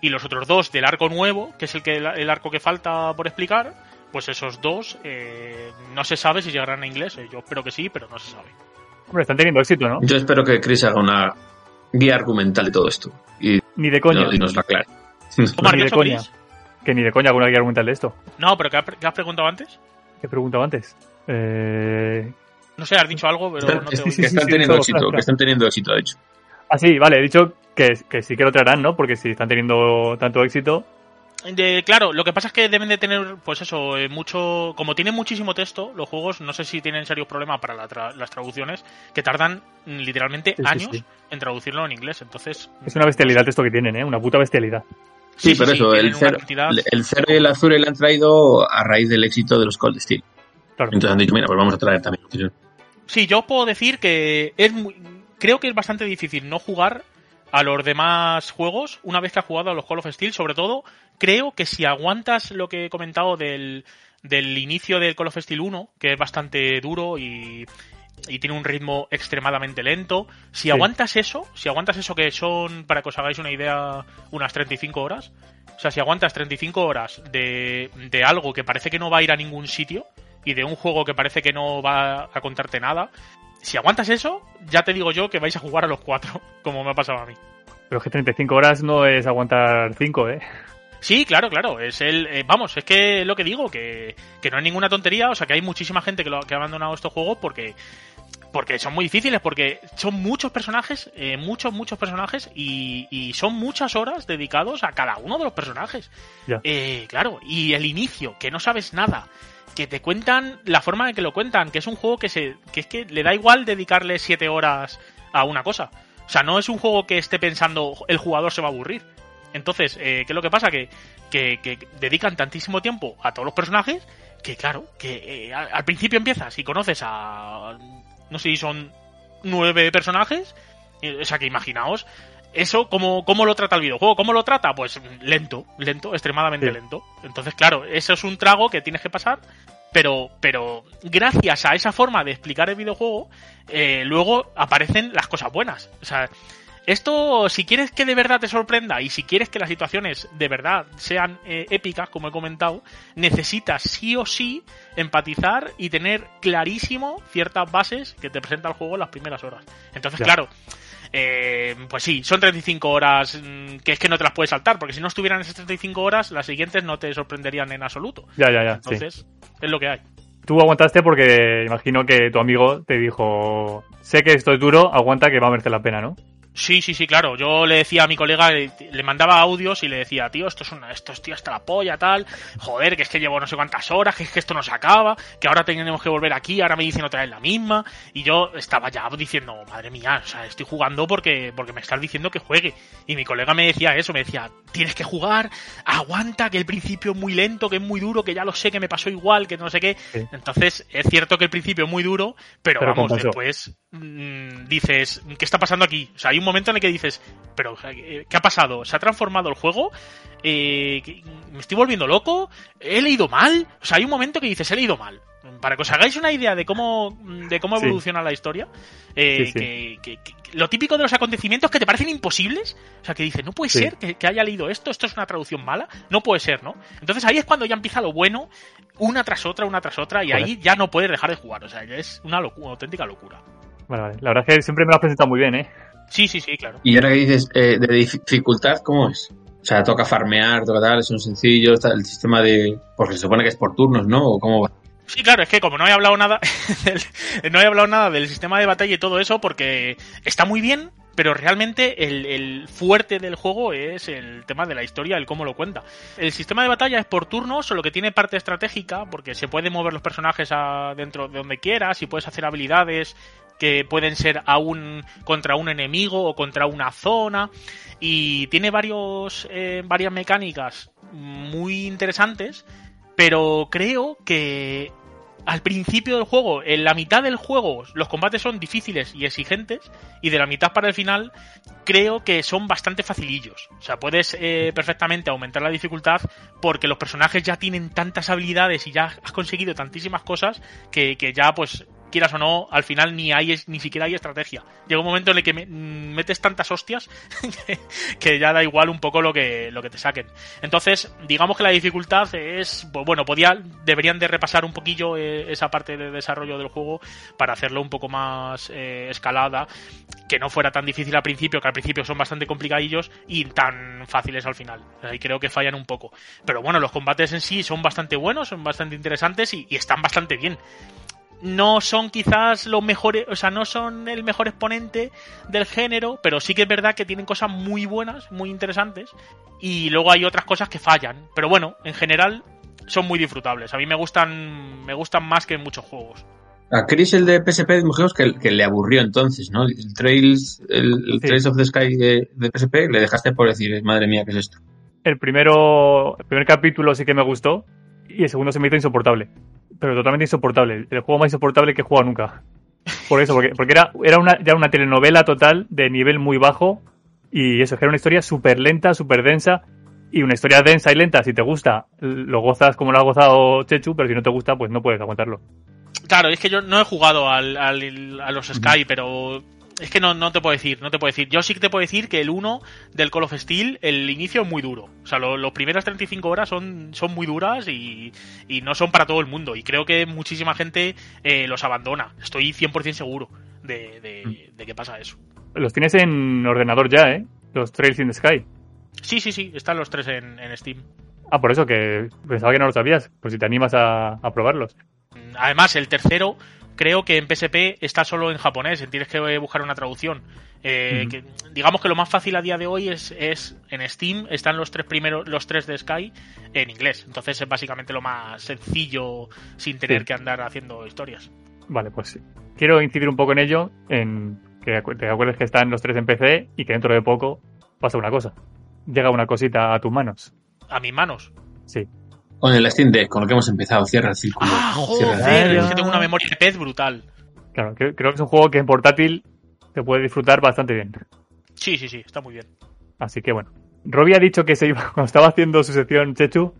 y los otros dos del arco nuevo, que es el, que, el arco que falta por explicar, pues esos dos eh, no se sabe si llegarán a inglés. Eh, Yo espero que sí, pero no se sabe. Hombre, están teniendo éxito, ¿no? Yo espero que Chris haga una guía argumental de todo esto y, Ni de coña. no- y nos lo aclare. ¿Cómo has Ni de dicho, coña. Que ni de coña alguna guía argumental de esto. No, pero ¿qué has, qué has preguntado antes? ¿Qué he preguntado antes? Eh... No sé, has dicho algo, pero Están, no te que sí, sí, están sí, teniendo éxito, claro, que están teniendo éxito, de hecho. Ah, sí, vale, he dicho que, que sí que lo traerán, ¿no? Porque si están teniendo tanto éxito. De- claro, lo que pasa es que deben de tener, pues eso, eh, mucho. Como tienen muchísimo texto, los juegos, no sé si tienen serios problemas para la tra- las traducciones, que tardan mm, literalmente Sí, sí, años sí. en traducirlo en inglés. Entonces. Es una bestialidad esto que tienen, ¿eh? Una puta bestialidad. Sí, pero eso, el cero, cantidad- el cero y el azul le han traído a raíz del éxito de los Cold Steel. Claro. Entonces han dicho, mira, pues vamos a traer también. Sí, yo puedo decir que es muy- creo que es bastante difícil no jugar a los demás juegos una vez que has jugado a los Call of Steel. Sobre todo, creo que si aguantas lo que he comentado del, del inicio del Call of Steel 1, que es bastante duro y, y tiene un ritmo extremadamente lento. Si aguantas eso, si aguantas eso que son, para que os hagáis una idea, unas 35 horas, o sea, si aguantas 35 horas de, de algo que parece que no va a ir a ningún sitio y de un juego que parece que no va a contarte nada, si aguantas eso, ya te digo yo que vais a jugar a los cuatro, como me ha pasado a mí. Pero es que 35 horas no es aguantar 5, ¿eh? Sí, claro, claro. Es el, eh, vamos, es que lo que digo, que, que no es ninguna tontería. O sea, que hay muchísima gente que, lo, que ha abandonado estos juegos porque, porque son muy difíciles, porque son muchos personajes, eh, muchos, muchos personajes, y, y son muchas horas dedicados a cada uno de los personajes. Eh, claro, y el inicio, que no sabes nada, que te cuentan la forma en que lo cuentan, que es un juego que se, que es que le da igual dedicarle siete horas a una cosa. O sea, no es un juego que esté pensando el jugador se va a aburrir. Entonces, eh, ¿qué es lo que pasa? Que, que, que dedican tantísimo tiempo a todos los personajes que, claro, que eh, al, principio empiezas y conoces a. No sé si son nueve personajes. O sea, que imaginaos eso, ¿cómo, ¿cómo lo trata el videojuego? ¿Cómo lo trata? Pues lento, lento, extremadamente Sí. lento. Entonces, claro, eso es un trago que tienes que pasar, pero, pero gracias a esa forma de explicar el videojuego, eh, luego aparecen las cosas buenas. O sea, esto, si quieres que de verdad te sorprenda y si quieres que las situaciones de verdad sean eh, épicas, como he comentado, necesitas sí o sí empatizar y tener clarísimo ciertas bases que te presenta el juego en las primeras horas. Entonces, Ya. claro, eh, pues sí, son 35 horas mm, que es que no te las puedes saltar, porque si no estuvieran esas 35 horas, las siguientes no te sorprenderían en absoluto. Ya, ya, ya. sí. Entonces, es lo que hay. Tú aguantaste porque imagino que tu amigo te dijo, sé que esto es duro, aguanta que va a merecer la pena, ¿no? Sí, sí, sí, claro. Yo le decía a mi colega, le, le mandaba audios y le decía, tío, esto es una, esto es tío hasta la polla, tal. Joder, que es que llevo no sé cuántas horas, que es que esto no se acaba, que ahora tenemos que volver aquí, ahora me dicen otra vez la misma. Y yo estaba ya diciendo, madre mía, o sea, estoy jugando porque, porque me estás diciendo que juegue. Y mi colega me decía eso, me decía, tienes que jugar, aguanta, que el principio es muy lento, que es muy duro, que ya lo sé, que me pasó igual, que no sé qué. Sí. Entonces, es cierto que el principio es muy duro, pero, Pero vamos, después mm, dices, ¿qué está pasando aquí? O sea, hay un momento en el que dices, pero eh, ¿qué ha pasado? ¿Se ha transformado el juego? Eh, ¿qué- ¿Me estoy volviendo loco? ¿He leído mal? O sea, hay un momento que dices, he leído mal. Para que os hagáis una idea de cómo, de cómo Sí. evoluciona la historia, eh, Sí, sí. Que, que- que- lo típico de los acontecimientos que te parecen imposibles, o sea, que dices, no puede ser que, que haya leído esto, esto es una traducción mala, no puede ser, ¿no? Entonces ahí es cuando ya empieza lo bueno, una tras otra, una tras otra, y Joder. ahí ya no puedes dejar de jugar, o sea, es una, locura, una auténtica locura. Vale, vale. La verdad es que siempre me lo has presentado muy bien, ¿eh? Sí, sí, sí, claro. Y ahora que dices, eh, de dificultad, ¿cómo es? O sea, toca farmear, toca tal, son sencillos, tal, el sistema de... Porque se supone que es por turnos, ¿no? ¿O cómo va? Sí, claro, es que como no he hablado nada, del- no he hablado nada del sistema de batalla y todo eso, porque está muy bien, pero realmente el, el fuerte del juego es el tema de la historia, el cómo lo cuenta. El sistema de batalla es por turnos, solo que tiene parte estratégica, porque se pueden mover los personajes a- dentro de donde quieras y puedes hacer habilidades que pueden ser a un, contra un enemigo o contra una zona y tiene varios eh, varias mecánicas muy interesantes pero creo que al principio del juego, en la mitad del juego, los combates son difíciles y exigentes, y de la mitad para el final, creo que son bastante facilillos. O sea, puedes eh, perfectamente aumentar la dificultad porque los personajes ya tienen tantas habilidades y ya has conseguido tantísimas cosas que, que ya, pues, quieras o no, al final ni hay ni siquiera hay estrategia. Llega un momento en el que me- mm, metes tantas hostias que, ya da igual un poco lo que, lo que te saquen. Entonces, digamos que la dificultad es, pues bueno, podía, deberían de repasar un poquillo eh, esa parte de desarrollo del juego para hacerlo un poco más eh, escalada, que no fuera tan difícil al principio, que al principio son bastante complicadillos y tan fáciles al final. Ahí creo que fallan un poco. Pero bueno, los combates en sí son bastante buenos, son bastante interesantes y están bastante bien no son quizás los mejores, o sea, no son el mejor exponente del género, pero sí que es verdad que tienen cosas muy buenas, muy interesantes, y luego hay otras cosas que fallan. Pero bueno, en general son muy disfrutables. A mí me gustan, me gustan más que en muchos juegos. A Chris, el de PSP, dijimos que, que le aburrió entonces, ¿no? El Trails, el, el Sí. Trails of the Sky de, de PSP, le dejaste por decir, madre mía, ¿qué es esto? El primero, el primer capítulo sí que me gustó y el segundo se me hizo insoportable. Pero totalmente insoportable. El juego más insoportable que he jugado nunca. Por eso, porque, porque era, era una, ya una telenovela total de nivel muy bajo y eso, que era una historia súper lenta, súper densa Y una historia densa y lenta, si te gusta, lo gozas como lo ha gozado Chechu, pero si no te gusta, pues no puedes aguantarlo. Claro, es que yo no he jugado al, al- a los Sky, pero es que no, no te puedo decir, no te puedo decir. Yo sí que te puedo decir que el 1 del Call of Steel, el inicio es muy duro. O sea, lo- las primeras 35 horas son, son muy duras y, y no son para todo el mundo. Y creo que muchísima gente eh, los abandona. Estoy 100% seguro de, de, de que pasa eso. Los tienes en ordenador ya, ¿eh? Los Trails in the Sky. Sí, sí, sí, están los tres en, en Steam. Ah, por eso que pensaba que no lo sabías. Pues si te animas a, a probarlos. Mm, Además, el tercero creo que en PSP está solo en japonés, tienes que eh, buscar una traducción. Eh, que- digamos que lo más fácil a día de hoy es, es en Steam están los tres primeros, los tres de Sky en inglés. Entonces es básicamente lo más sencillo sin tener Sí. que andar haciendo historias. Vale, pues sí. Quiero incidir un poco en ello, en que te acuerdes que están los tres en PC y que dentro de poco pasa una cosa. Llega una cosita a tus manos. A mis manos. Sí. Con el Steam Deck, con lo que hemos empezado, cierra el círculo. ¡Ah, Cierra el joder! círculo. Es que tengo una memoria de pez brutal. Claro, creo que es un juego que en portátil te puede disfrutar bastante bien. Sí, sí, sí, está muy bien. Así que bueno. Robbie ha dicho que se iba, cuando estaba haciendo su sección Chechu,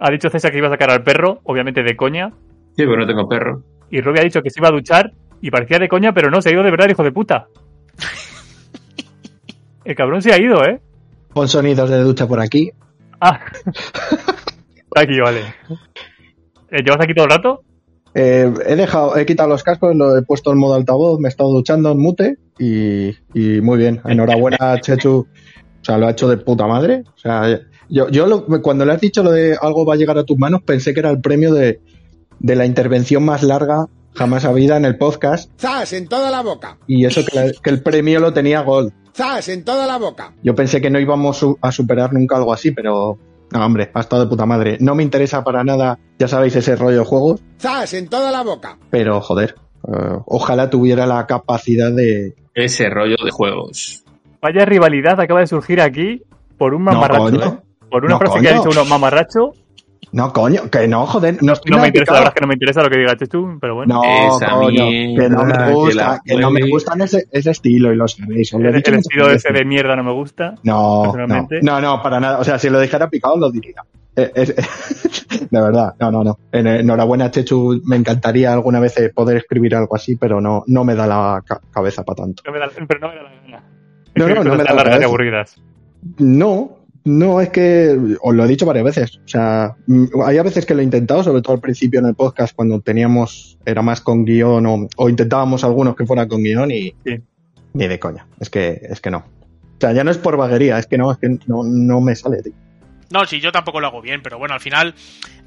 ha dicho César que iba a sacar al perro, obviamente de coña, Sí, pero no tengo perro. y Robbie ha dicho que se iba a duchar y parecía de coña, pero no, se ha ido de verdad, hijo de puta. El cabrón se ha ido, ¿eh? Pon sonidos de ducha por aquí. Ah. Está aquí, vale. Eh, ¿Llevas aquí todo el rato? Eh, he dejado, he quitado los cascos, lo he puesto en modo altavoz, me he estado duchando en mute y, y muy bien. Enhorabuena, Chechu. O sea, lo ha hecho de puta madre. O sea, yo, yo lo- cuando le has dicho lo de algo va a llegar a tus manos, pensé que era el premio de, de la intervención más larga jamás habida en el podcast. ¡Zas! En toda la boca. Y eso que, la- que el premio lo tenía Gol. ¡Zas! En toda la boca. Yo pensé que no íbamos a superar nunca algo así, pero no, hombre, ha estado de puta madre. No me interesa para nada, ya sabéis, ese rollo de juegos, ¡Zas! En toda la boca. pero joder, eh, ojalá tuviera la capacidad de... Ese rollo de juegos. Vaya rivalidad acaba de surgir aquí por un mamarracho, coño. ¿eh? Por una No, frase que ha dicho uno, mamarracho. No, coño, que no, joder, no estoy No me interesa, la verdad es que no me interesa lo que diga Chechu, pero bueno. No, Esa coño, que no me que gusta, la que no me gustan ese, ese estilo y lo sabéis. lo el, el estilo ese de mierda no me gusta. No, no, no, no, para nada. O sea, si lo dijera picado, lo diría. Eh, de verdad, no, no, no. En- Enhorabuena, Chechu. Me encantaría alguna vez eh, poder escribir algo así, pero no, no me da la ca- cabeza para tanto. No me da- pero no me da la gana. No, no, no me da la cabeza. aburridas. No, no, es que os lo he dicho varias veces. O sea, mm, hay a veces que lo he intentado, sobre todo al principio en el podcast, cuando teníamos, era más con guion o, o intentábamos algunos que fuera con guion y Sí. ni de coña. Es que, es que no. O sea, ya no es por vaguería, es que no, es que no, no me sale, tío. No, sí, yo tampoco lo hago bien, pero bueno, al final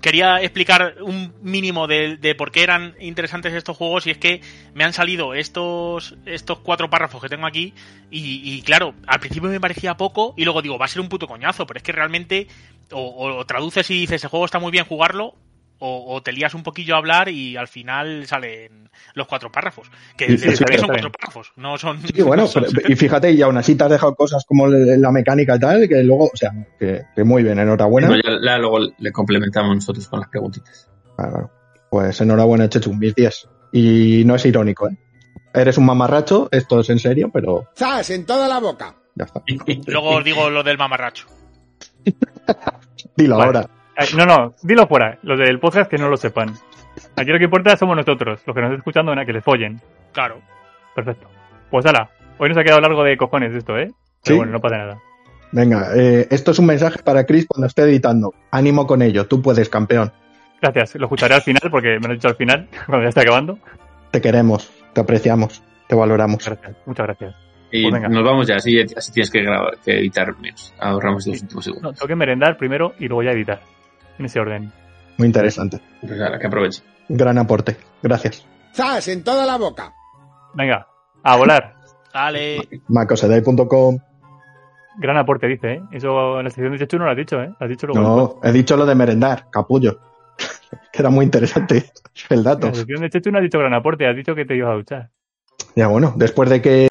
quería explicar un mínimo de, por qué eran interesantes estos juegos y es que me han salido estos, estos cuatro párrafos que tengo aquí y, y claro, al principio me parecía poco y luego digo, va a ser un puto coñazo, pero es que realmente o, o traduces y dices, el juego está muy bien jugarlo o, o te lías un poquillo a hablar y al final salen los cuatro párrafos. Que Sí, sí, son cuatro párrafos, no son... Sí, bueno, no son pero- y fíjate, y aún así te has dejado cosas como la mecánica y tal, que luego, o sea, que, que muy bien, enhorabuena. Ya, ya luego le complementamos nosotros con las preguntitas. Claro. Pues enhorabuena, Chechu, mis 10. Y no es irónico, ¿eh? Eres un mamarracho, esto es en serio, pero ¡Zas! En toda la boca. ya está. Luego os digo lo del mamarracho. Dilo Vale. ahora. Ay, No, no, dilo fuera. Los del podcast que no lo sepan. Aquí lo que importa somos nosotros, los que nos están escuchando, nada, que les follen. Claro. Perfecto. Pues ala, hoy nos ha quedado largo de cojones esto, ¿eh? Pero Sí. bueno, no pasa nada. Venga, eh, esto es un mensaje para Chris cuando esté editando. Ánimo con ello, tú puedes, campeón. Gracias, lo escucharé al final porque me lo he dicho al final, cuando ya está acabando. Te queremos, te apreciamos, te valoramos. Gracias, muchas gracias. Y Pues venga. nos vamos ya, así, así tienes que grabar, que editar menos. Ahorramos los últimos No, segundos. tengo que merendar primero y luego ya editar. En ese orden. Muy interesante. Pues ahora, que aproveche. Gran aporte. Gracias. ¡Zas! En toda la boca. Venga, a volar. Dale. macosedai.com. Gran aporte, dice, ¿eh? Eso en la sección de Chechu no lo has dicho, ¿eh? Lo has dicho luego. No, he dicho lo de merendar, capullo. que era muy interesante el En dato. la sección de Chechu no has dicho gran aporte, has dicho que te ibas a duchar. Ya bueno, después de que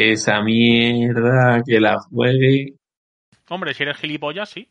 Esa mierda que la juegue. Hombre, si eres gilipollas, sí.